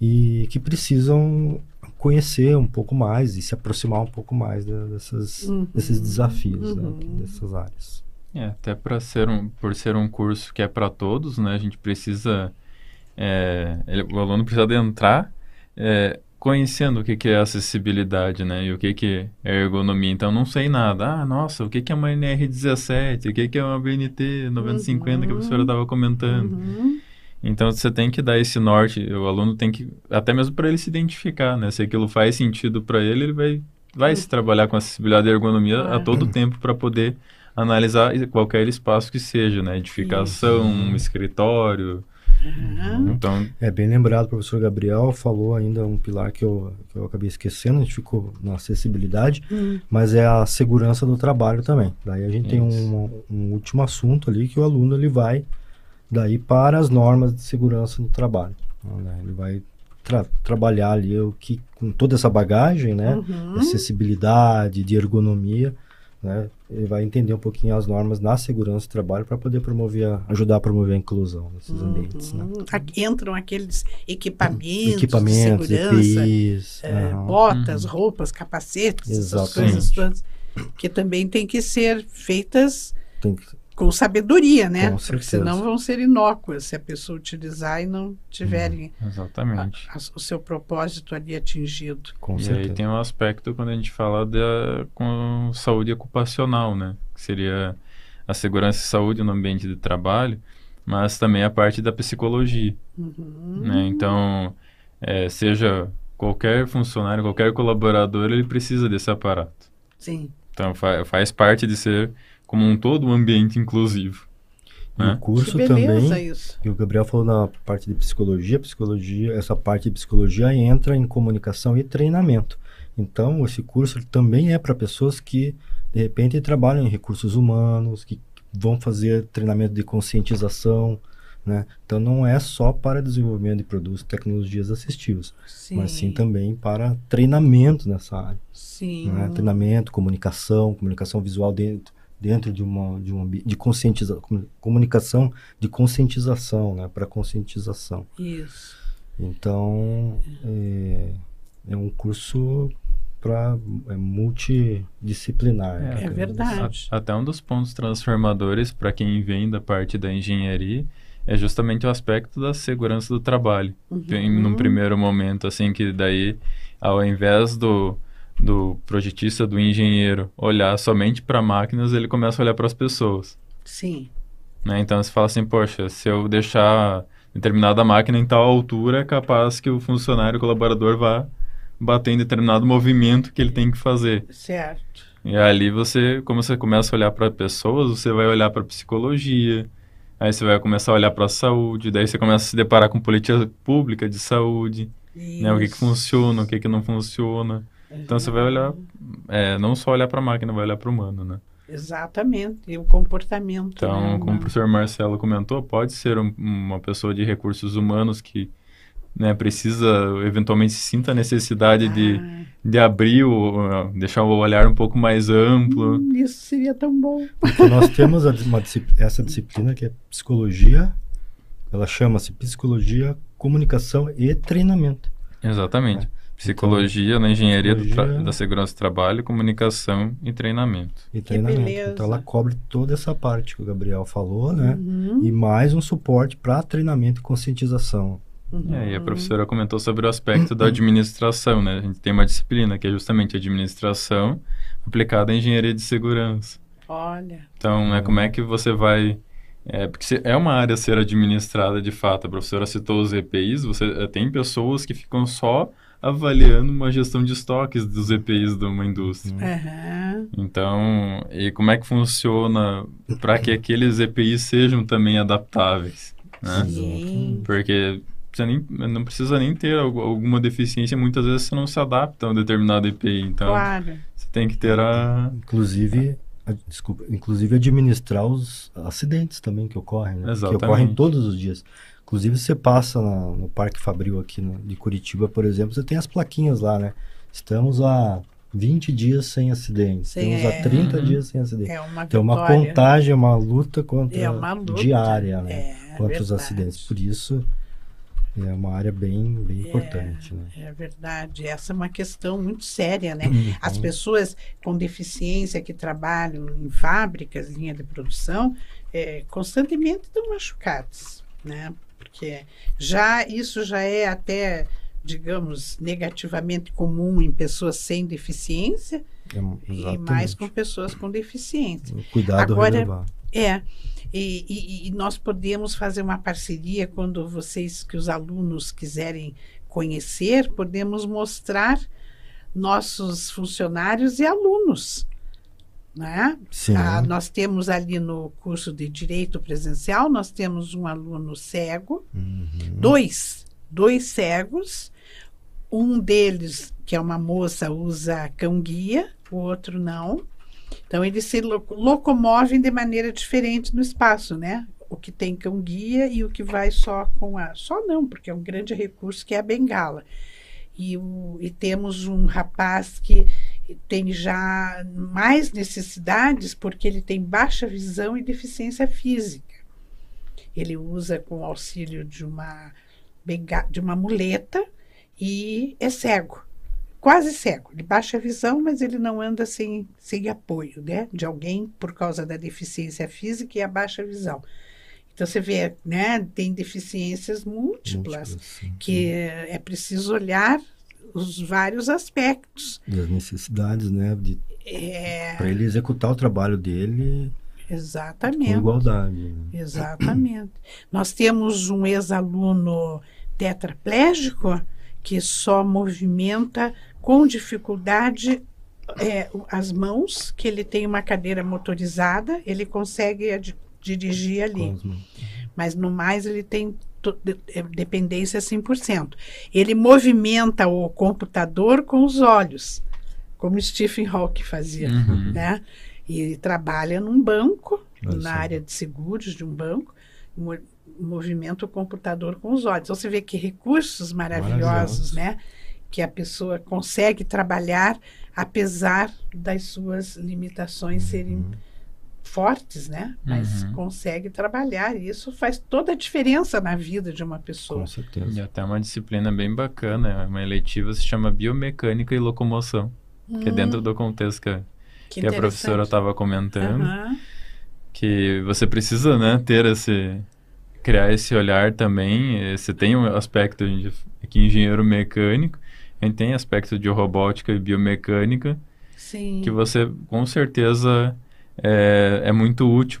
e que precisam conhecer um pouco mais e se aproximar um pouco mais dessas, uhum. desses desafios, né, uhum. né, dessas áreas. É, até para ser um, por ser um curso que é para todos, né, a gente precisa, é, ele, o aluno precisa entrar é, conhecendo o que, que é acessibilidade, né, e o que, que é ergonomia. Então, não sei nada. Ah, nossa, o que, que é uma NR17? O que, que é uma BNT 950 uhum. que a professora estava comentando? Uhum. Então você tem que dar esse norte, o aluno tem que, até mesmo para ele se identificar, né? Se aquilo faz sentido para ele, ele vai, vai se trabalhar com acessibilidade e ergonomia a todo tempo para poder analisar qualquer espaço que seja, né? Edificação, um escritório. Aham. Então, É bem lembrado, o professor Gabriel falou ainda um pilar que eu, que eu acabei esquecendo, a gente ficou na acessibilidade, Hum, mas é a segurança do trabalho também. Daí a gente tem Isso. um, um último assunto ali que o aluno ele vai daí para as normas de segurança do trabalho. né? Ele vai tra- trabalhar ali o que com toda essa bagagem, né? uhum. de acessibilidade, de ergonomia, né? Ele vai entender um pouquinho as normas na segurança do trabalho para poder promover, a- ajudar a promover a inclusão nesses ambientes, né? Uhum. Aqui entram aqueles equipamentos, Equipamentos, de segurança, EPIs, é, aham. botas, Uhum. roupas, capacetes, essas Exatamente. coisas todas, que também têm que ser feitas tem que com sabedoria, né? Com Porque certeza. senão vão ser inócuas se a pessoa utilizar e não tiverem a- exatamente. a- o seu propósito ali atingido. com E certeza. aí tem um aspecto quando a gente fala da com saúde ocupacional, né? Que seria a segurança e saúde no ambiente de trabalho, mas também a parte da psicologia, Uhum. né? Então, é, seja qualquer funcionário, qualquer colaborador, ele precisa desse aparato. Sim. Então, fa faz parte de ser, como um todo, um ambiente inclusivo. E né? o curso que beleza também, isso. que o Gabriel falou na parte de psicologia, psicologia, essa parte de psicologia entra em comunicação e treinamento. Então, esse curso também é para pessoas que, de repente, trabalham em recursos humanos, que vão fazer treinamento de conscientização, né? Então, não é só para desenvolvimento de produtos e tecnologias assistivas, Sim. mas sim também para treinamento nessa área. Sim. né? Treinamento, comunicação, comunicação visual dentro, dentro de uma de um de conscientização, comunicação de conscientização, né? Para conscientização. Isso. Então é, é um curso para é multidisciplinar. né? É verdade. A- Até um dos pontos transformadores para quem vem da parte da engenharia é justamente o aspecto da segurança do trabalho. Tem, Uhum. num primeiro momento, assim, que daí, ao invés do, do projetista, do engenheiro, olhar somente para máquinas, ele começa a olhar para as pessoas. Sim. Né? Então, você fala assim, poxa, se eu deixar determinada máquina em tal altura, é capaz que o funcionário, o colaborador, vá bater em determinado movimento que ele tem que fazer. Certo. E ali você, como você começa a olhar para pessoas, você vai olhar para psicologia, aí você vai começar a olhar para a saúde, daí você começa a se deparar com política pública de saúde, né? O que, que funciona, o que, que não funciona. Então você vai olhar, é, não só olhar para a máquina, vai olhar para o humano, né? Exatamente. E o comportamento. Então, né, como o professor Marcelo comentou, pode ser um- uma pessoa de recursos humanos que né, precisa, eventualmente sinta a necessidade de, Ah, de abrir, o, deixar o olhar um pouco mais amplo. hum, isso seria tão bom. Porque nós temos a- uma essa disciplina que é psicologia, ela chama-se psicologia, comunicação e treinamento. Exatamente. Psicologia na engenharia do tra- psicologia- da segurança do trabalho, comunicação e treinamento. E treinamento. Então ela cobre toda essa parte que o Gabriel falou, né? Uhum, E mais um suporte para treinamento e conscientização. uhum. É, e a professora comentou sobre o aspecto da administração, né? A gente tem uma disciplina que é justamente administração aplicada à engenharia de segurança. Olha. Então, é como é que você vai... É, porque é uma área a ser administrada de fato. A professora citou os EPIs, você eh, tem pessoas que ficam só avaliando uma gestão de estoques dos EPIs de uma indústria. Aham. Então, e como é que funciona para que aqueles EPIs sejam também adaptáveis, né? Sim. Porque você nem, não precisa nem ter algu- alguma deficiência, muitas vezes você não se adapta a um determinado EPI, então Claro. você tem que ter a... Inclusive, a- desculpa, inclusive administrar os acidentes também que ocorrem, né? Que Exatamente. ocorrem todos os dias. Inclusive, você passa na- no Parque Fabril aqui no- de Curitiba, por exemplo, você tem as plaquinhas lá, né? Estamos há 20 dias sem acidentes, Sem- estamos é. há 30 Uhum. dias sem acidentes. É uma Tem uma vitória. contagem, uma luta contra É uma luta. diária, né? É, contra os verdade. acidentes. Por isso, é uma área bem, bem É. importante, né? É verdade. Essa é uma questão muito séria, né? Uhum. As pessoas com deficiência que trabalham em fábricas, linha de produção, é, constantemente estão machucadas, né? Porque já isso já é até, digamos, negativamente comum em pessoas sem deficiência É, e mais com pessoas com deficiência. O Cuidado Agora-. É. E, e, e, nós podemos fazer uma parceria quando vocês, que os alunos quiserem conhecer, podemos mostrar nossos funcionários e alunos. Né? Ah, nós temos ali no curso de Direito Presencial, nós temos um aluno cego, Uhum. dois, dois cegos. Um deles, que é uma moça, usa cão-guia, o outro não. Então, eles se lo- locomovem de maneira diferente no espaço, né? O que tem cão-guia e o que vai só com a. Só não, porque é um grande recurso que é a bengala. E, o, e temos um rapaz que tem já mais necessidades porque ele tem baixa visão e deficiência física. Ele usa com auxílio de uma, de uma muleta e é cego, quase cego. Ele baixa a visão, mas ele não anda sem, sem apoio né, de alguém por causa da deficiência física e a baixa visão. Então você vê, né, tem deficiências múltiplas Múltiplas, sim. que é preciso olhar os vários aspectos. Das necessidades, né? De, É, Para ele executar o trabalho dele com exatamente. igualdade. né? Exatamente. Nós temos um ex-aluno tetraplégico que só movimenta com dificuldade é, as mãos, que ele tem uma cadeira motorizada, ele consegue dirigir ali. Com as- mas no mais ele tem dependência 100%. Ele movimenta o computador com os olhos, como Stephen Hawking fazia, Uhum. né? E trabalha num banco, Olha na área de seguros de um banco, mo- movimenta o computador com os olhos. Então você vê que recursos maravilhosos, né? Que a pessoa consegue trabalhar apesar das suas limitações serem Uhum. Fortes, né? Mas Uhum. consegue trabalhar. E isso faz toda a diferença na vida de uma pessoa. Com certeza. E até uma disciplina bem bacana, uma eletiva se chama Biomecânica e Locomoção, que é dentro do contexto que, a- Hum, que que a professora estava comentando, Aham. que você precisa, né, ter esse criar esse olhar também. eh, Você tem um aspecto de, aqui engenheiro mecânico, a gente tem aspecto de robótica e biomecânica, Sim. que você com certeza é, é muito útil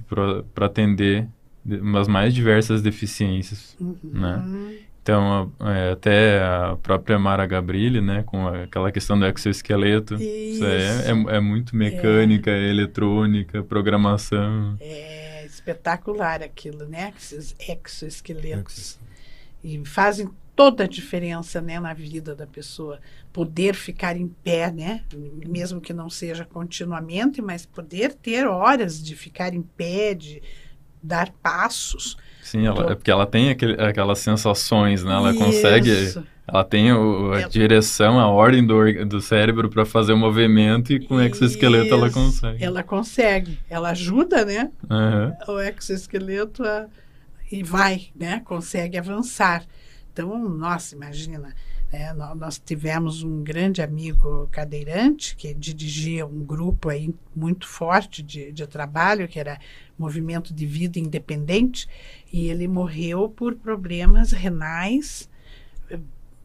para atender de- umas mais diversas deficiências. Uhum. né? Então, é, até a própria Mara Gabrilli, né, com aquela questão do exoesqueleto, isso, é, é, é muito mecânica, eletrônica, programação. É espetacular aquilo, né? Esses exoesqueletos. E fazem toda a diferença, né, na vida da pessoa. Poder ficar em pé, né? Mesmo que não seja continuamente, mas poder ter horas de ficar em pé, de dar passos. Sim, ela, é porque ela tem aquele- aquelas sensações, né? Ela consegue, Isso. ela tem o- a Ela- direção, a ordem do, do cérebro para fazer o movimento e com o exoesqueleto ela consegue. Ela consegue. Ela ajuda, né? Aham. o exoesqueleto a- e vai, né? Consegue avançar. Então, nossa, imagina, né, nó- nós tivemos um grande amigo cadeirante que dirigia um grupo aí muito forte de, de trabalho, que era Movimento de Vida Independente, e ele morreu por problemas renais eh,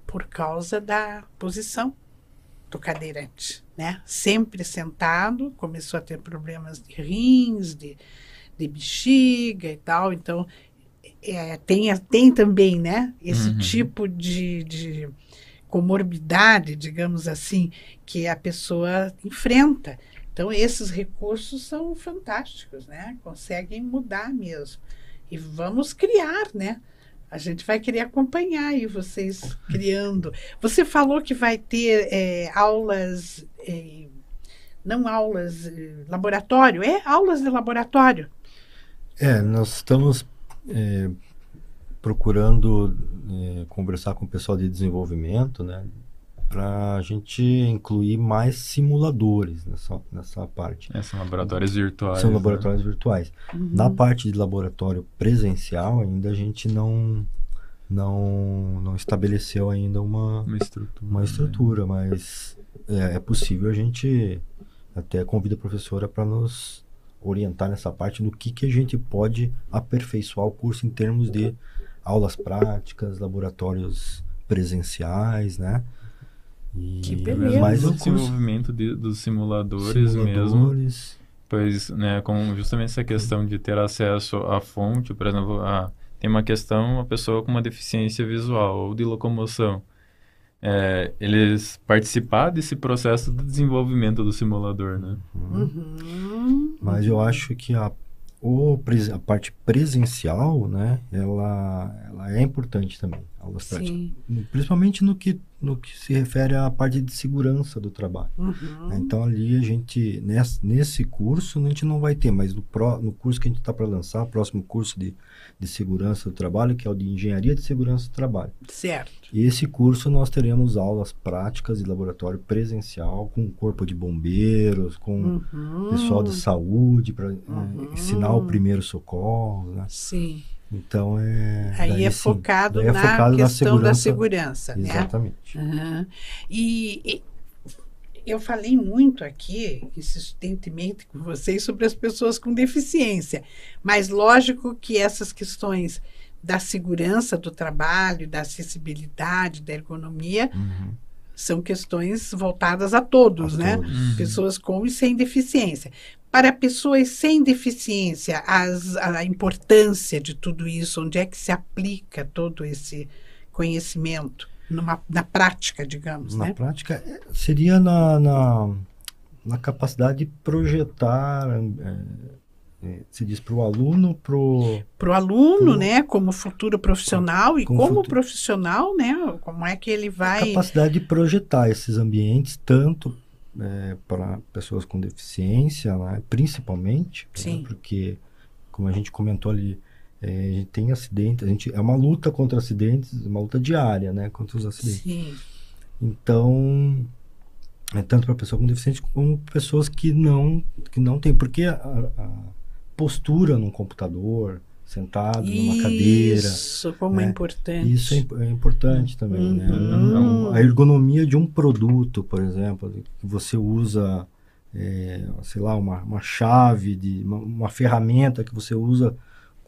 por causa da posição do cadeirante, né? Sempre sentado, começou a ter problemas de rins, de, de bexiga e tal, então é, tem, tem também, né? Esse Uhum. tipo de, de comorbidade, digamos assim, que a pessoa enfrenta. Então, esses recursos são fantásticos, né? Conseguem mudar mesmo. E vamos criar, né? A gente vai querer acompanhar aí vocês <laughs> criando. Você falou que vai ter é, aulas, é, não aulas, é, laboratório, é aulas de laboratório. É, nós estamos é, procurando é, conversar com o pessoal de desenvolvimento, né? Para a gente incluir mais simuladores nessa, nessa parte. É, são laboratórios virtuais. São né? laboratórios virtuais. Uhum. Na parte de laboratório presencial, ainda a gente não, não, não estabeleceu ainda uma, Uma estrutura. uma estrutura, mas é, é possível a gente até convida a professora para nos orientar nessa parte do que, que a gente pode aperfeiçoar o curso em termos de aulas práticas, laboratórios presenciais, né? E, Que beleza. Mas o desenvolvimento de- dos simuladores, mesmo simuladores, Pois, né, com justamente essa questão de ter acesso à fonte, por exemplo, a, tem uma questão, uma pessoa com uma deficiência visual ou de locomoção, é, eles participar desse processo de desenvolvimento do simulador, né? Uhum. Mas eu acho que a, o, a parte presencial, né, ela, ela é importante também, aulas práticas. Sim. Principalmente no que, no que se refere à parte de segurança do trabalho. Uhum. né? Então ali a gente, nesse, nesse curso, a gente não vai ter, mas no, pró, no curso que a gente está para lançar, próximo curso de, de segurança do trabalho, que é o de engenharia de segurança do trabalho. Certo. E esse curso nós teremos aulas práticas de laboratório presencial com o corpo de bombeiros, com Uhum. pessoal de saúde para Uhum. ensinar o primeiro socorro, né? Sim. Então é Aí daí é sim, focado daí é na focado na questão da segurança. segurança, né? Exatamente. Aham. E, e eu falei muito aqui, insistentemente com vocês, sobre as pessoas com deficiência. Mas lógico que essas questões da segurança do trabalho, da acessibilidade, da ergonomia, Uhum. são questões voltadas a todos, A né? todos. Uhum. Pessoas com e sem deficiência. Para pessoas sem deficiência, as- a importância de tudo isso, onde é que se aplica todo esse conhecimento numa, na prática, digamos, Na né? prática, é, seria na, na, na capacidade de projetar, é, é, se diz para o aluno, para o Para o aluno, Pro- né, como futuro profissional e como profissional, né, como é que ele vai... capacidade de projetar esses ambientes, tanto para pessoas com deficiência, né, principalmente, né, porque, como a gente comentou ali, é, a gente tem acidentes, a gente, é uma luta contra acidentes, uma luta diária, né, contra os acidentes. Sim, Então, é tanto para pessoa com deficiência como pessoas que não que não têm, porque a, a postura num computador, sentado numa cadeira, Isso, como é né? importante. isso é, é importante também, né? Uhum. Então, a ergonomia de um produto, por exemplo, que você usa, é, sei lá, uma, uma chave, de, uma, uma ferramenta que você usa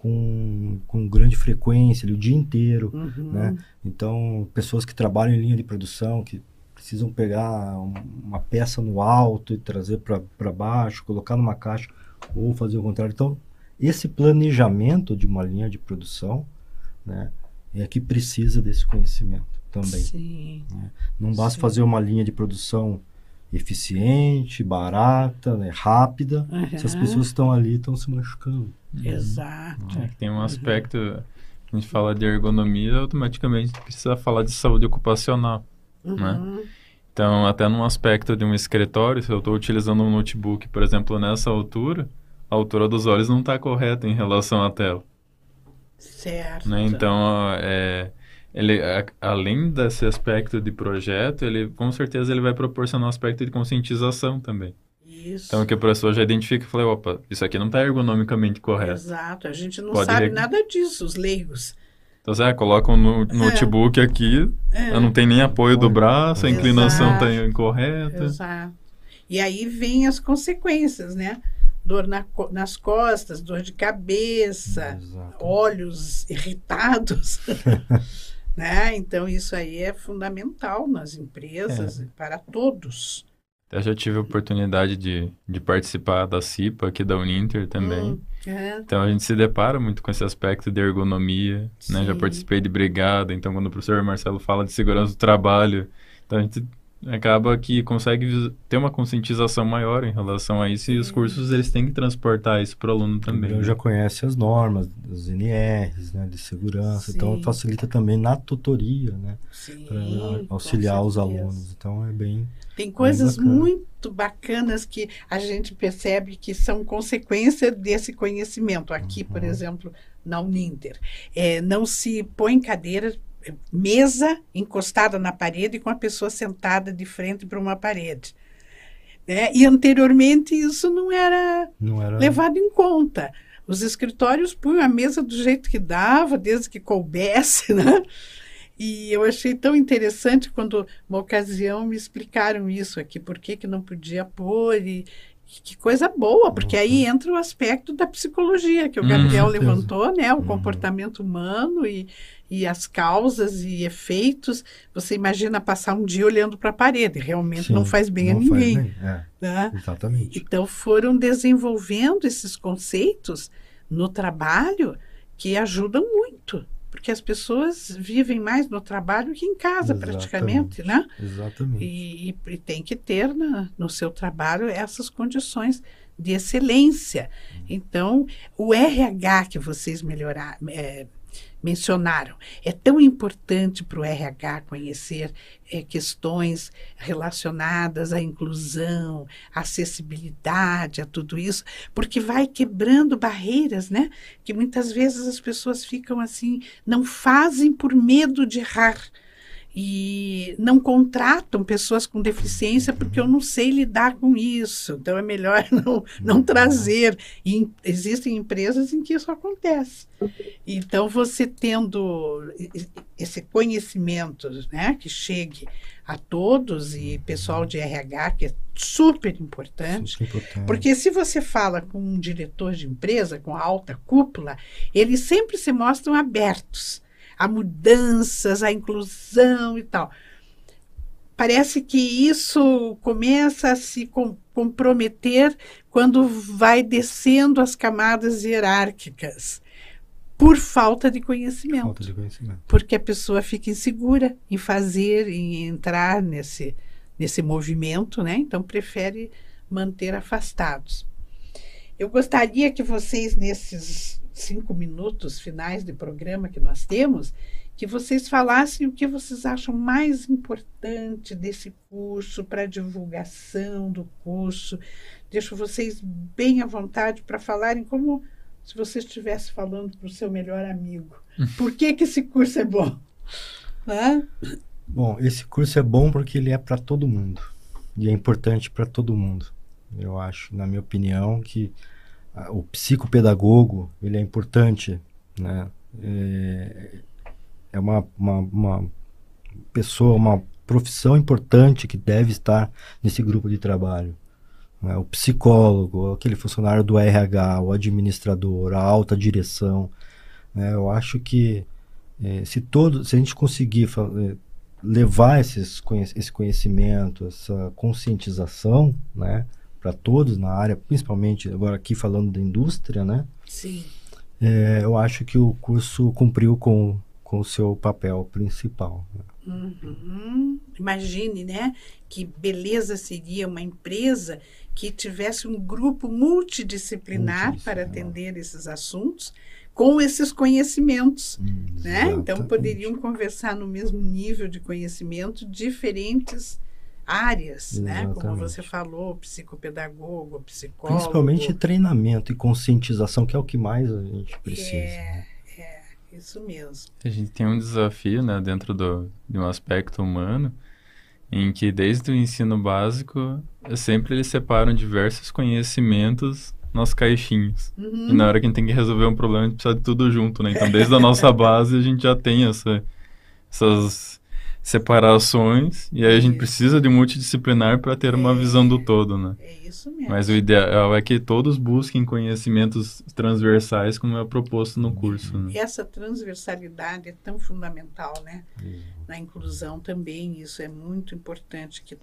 com, com grande frequência o dia inteiro, Uhum. né? Então, pessoas que trabalham em linha de produção, que precisam pegar um- uma peça no alto e trazer para baixo, colocar numa caixa ou fazer o contrário. Então, esse planejamento de uma linha de produção, né, é que precisa desse conhecimento também. Sim. Não basta Sim. fazer uma linha de produção eficiente, barata, né, rápida, se as pessoas estão ali estão se machucando. Exato. É tem um aspecto, a gente fala de ergonomia, automaticamente precisa falar de saúde ocupacional. Uhum. Então, até num aspecto de um escritório, se eu estou utilizando um notebook, por exemplo, nessa altura, a altura dos olhos não está correta em relação à tela. Certo. Né? Então, é, ele, a- além desse aspecto de projeto, ele com certeza ele vai proporcionar um aspecto de conscientização também. Isso. Então, que a pessoa já identifica e fala, opa, isso aqui não está ergonomicamente correto. Exato. A gente não Pode sabe reg- nada disso, os leigos. Então, você coloca um no- notebook aqui, É. não tem nem apoio do braço, a inclinação está incorreta. Exato. E aí vem as consequências, né? Dor na nas costas, dor de cabeça, Exato. olhos irritados. <laughs> né? Então, isso aí é fundamental nas empresas e para todos. Até já tive a oportunidade de, de participar da CIPA aqui da Uninter também. Hum, é. Então a gente se depara muito com esse aspecto de ergonomia, né? Já participei de brigada, então quando o professor Marcelo fala de segurança do trabalho, então a gente acaba que consegue ter uma conscientização maior em relação a isso e os cursos eles têm que transportar isso para o aluno também. Então né? já conhece as normas, os NRs, né, de segurança, então Sim. facilita também na tutoria, né, para auxiliar os alunos. Então é bem Tem coisas bacana. muito bacanas que a gente percebe que são consequência desse conhecimento. Aqui, por Uhum. exemplo, na Uninter, é, não se põe cadeira, é, mesa encostada na parede com a pessoa sentada de frente para uma parede. né? E anteriormente isso não era não era levado em conta. Os escritórios punham a mesa do jeito que dava, desde que coubesse, <laughs> né? E eu achei tão interessante quando, uma ocasião, me explicaram isso aqui, por que, que não podia pôr, e Que coisa boa, porque aí entra o aspecto da psicologia que o Gabriel Uhum. levantou, né? O Uhum. comportamento humano e, e as causas e efeitos. Você imagina passar um dia olhando para a parede, realmente não Sim, faz bem a não faz ninguém. bem, é, né? exatamente. Então foram desenvolvendo esses conceitos no trabalho que ajudam muito, porque as pessoas vivem mais no trabalho que em casa, Exatamente. praticamente, né? Exatamente. E, e- tem que ter na- no seu trabalho essas condições de excelência. Então, o RH que vocês melhorar, é, mencionaram é tão importante para o RH conhecer é, questões relacionadas à inclusão, à acessibilidade, a tudo isso, porque vai quebrando barreiras, né? Que muitas vezes as pessoas ficam assim, não fazem por medo de errar e não contratam pessoas com deficiência porque eu não sei lidar com isso. Então é melhor <laughs> não, não trazer. E em- existem empresas em que isso acontece. Então você tendo esse conhecimento, né, que chegue a todos e pessoal de RH que é super importante. É importante. Porque se você fala com um diretor de empresa, com a alta cúpula, eles sempre se mostram abertos a mudanças, a inclusão e tal. Parece que isso começa a se com- comprometer quando vai descendo as camadas hierárquicas, por falta de conhecimento Falta de conhecimento. porque a pessoa fica insegura em fazer, em entrar nesse, nesse movimento, né? Então prefere manter afastados. Eu gostaria que vocês, nesses cinco minutos finais de programa que nós temos, que vocês falassem o que vocês acham mais importante desse curso para a divulgação do curso. Deixo vocês bem à vontade para falarem como se você estivesse falando para o seu melhor amigo. <laughs> Por que, que esse curso é bom? Né? Bom, esse curso é bom porque ele é para todo mundo. E é importante para todo mundo. Eu acho, na minha opinião, que o psicopedagogo, ele é importante, né? É, é uma, uma, uma pessoa, uma profissão importante que deve estar nesse grupo de trabalho. né? O psicólogo, aquele funcionário do RH, o administrador, a alta direção. né? Eu acho que eh, se todo, se a gente conseguir eh, levar esses, esse conhecimento, essa conscientização, né, para todos na área, principalmente agora aqui falando da indústria, né, Sim. eh, eu acho que o curso cumpriu com, com o seu papel principal. né. Uhum. Imagine, né? Que beleza seria uma empresa que tivesse um grupo multidisciplinar, para Multidisciplinar. atender esses assuntos com esses conhecimentos. Né? Então poderiam conversar no mesmo nível de conhecimento diferentes áreas, né? Como Exatamente. você falou, psicopedagogo, psicólogo. Principalmente treinamento e conscientização, que é o que mais a gente precisa. né? É, é, isso mesmo. A gente tem um desafio, né, dentro do, de um aspecto humano, em que desde o ensino básico, sempre eles separam diversos conhecimentos nas caixinhas. Uhum. E na hora que a gente tem que resolver um problema, a gente precisa de tudo junto, né? Então, desde a nossa <laughs> base, a gente já tem essa, essas separações, e aí a gente Isso. precisa de multidisciplinar para ter uma É. visão do todo, né? É isso mesmo. Mas o ideal é que todos busquem conhecimentos transversais, como é proposto no curso, né? Essa transversalidade é tão fundamental, né? Na inclusão também, isso é muito importante que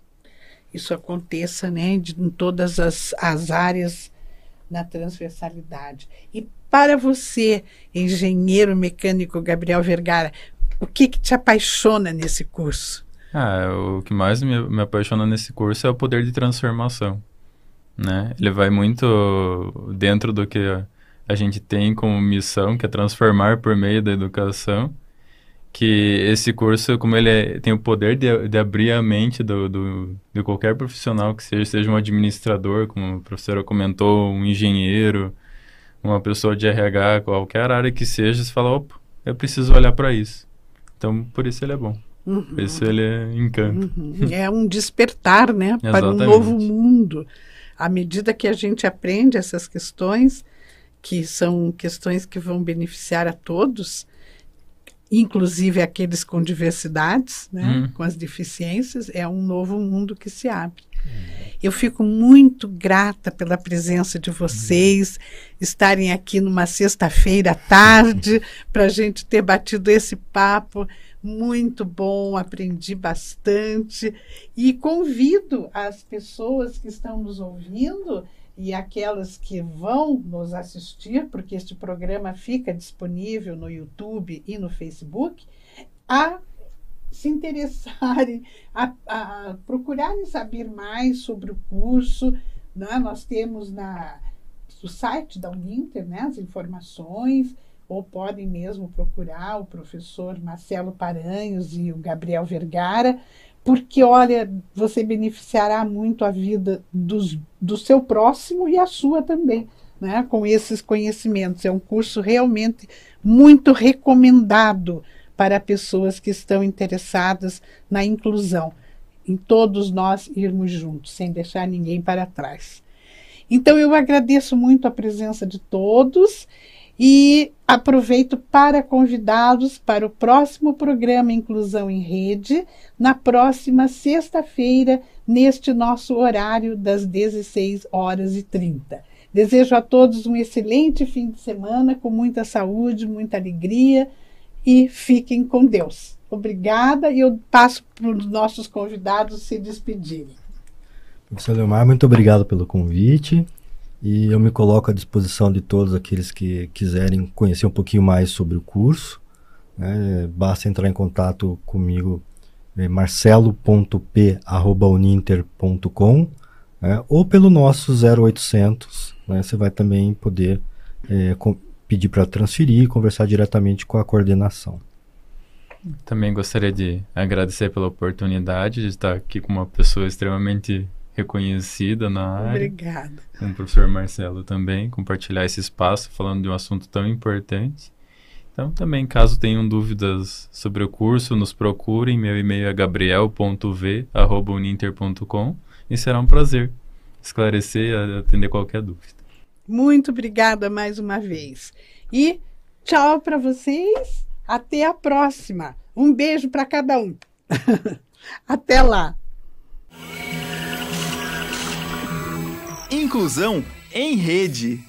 isso aconteça, né? De, em todas as, as áreas na transversalidade. E para você, engenheiro mecânico Gabriel Vergara, o que, que te apaixona nesse curso? Ah, o que mais me, me apaixona nesse curso é o poder de transformação, né? Ele vai muito dentro do que a, gente tem como missão, que é transformar por meio da educação, que esse curso, como ele é- tem o poder de, de abrir a mente do, do, de qualquer profissional que seja, seja um administrador, como a professora comentou, um engenheiro, uma pessoa de RH, qualquer área que seja, você fala, opa, eu preciso olhar para isso. Então, por isso ele é bom. Uhum. Por isso ele é encanto. Uhum. É um despertar, né, <laughs> para um novo mundo. À medida que a gente aprende essas questões, que são questões que vão beneficiar a todos, inclusive aqueles com diversidades, né, Hum. com as deficiências, é um novo mundo que se abre. Eu fico muito grata pela presença de vocês, estarem aqui numa sexta-feira à tarde, <laughs> para a gente ter batido esse papo muito bom, aprendi bastante. E convido as pessoas que estão nos ouvindo e aquelas que vão nos assistir, porque este programa fica disponível no YouTube e no Facebook, a se interessarem, a, a procurarem saber mais sobre o curso. Né? Nós temos na, no site da Uninter né, as informações, ou podem mesmo procurar o professor Marcelo Paranhos e o Gabriel Vergara, porque, olha, você beneficiará muito a vida dos, do seu próximo e a sua também. Né, com esses conhecimentos. É um curso realmente muito recomendado para pessoas que estão interessadas na inclusão, em todos nós irmos juntos, sem deixar ninguém para trás. Então eu agradeço muito a presença de todos e aproveito para convidá-los para o próximo programa Inclusão em Rede, na próxima sexta-feira, neste nosso horário das 16 horas e 30. Desejo a todos um excelente fim de semana, com muita saúde, muita alegria e fiquem com Deus. Obrigada e eu passo para os nossos convidados se despedirem. Professor Leomar, muito obrigado pelo convite e eu me coloco à disposição de todos aqueles que quiserem conhecer um pouquinho mais sobre o curso. Né? Basta entrar em contato comigo é marcelo.p.uninter.com né? ou pelo nosso 0800. Né? Você vai também poder é, pedir para transferir e conversar diretamente com a coordenação. Também gostaria de agradecer pela oportunidade de estar aqui com uma pessoa extremamente reconhecida na área. Obrigada. Com o professor Marcelo também, compartilhar esse espaço falando de um assunto tão importante. Então, também, caso tenham dúvidas sobre o curso, nos procurem. Meu e-mail é gabriel.v.uninter.com e será um prazer esclarecer e atender qualquer dúvida. Muito obrigada mais uma vez. E tchau para vocês. Até a próxima. Um beijo para cada um. <laughs> Até lá. Inclusão em rede.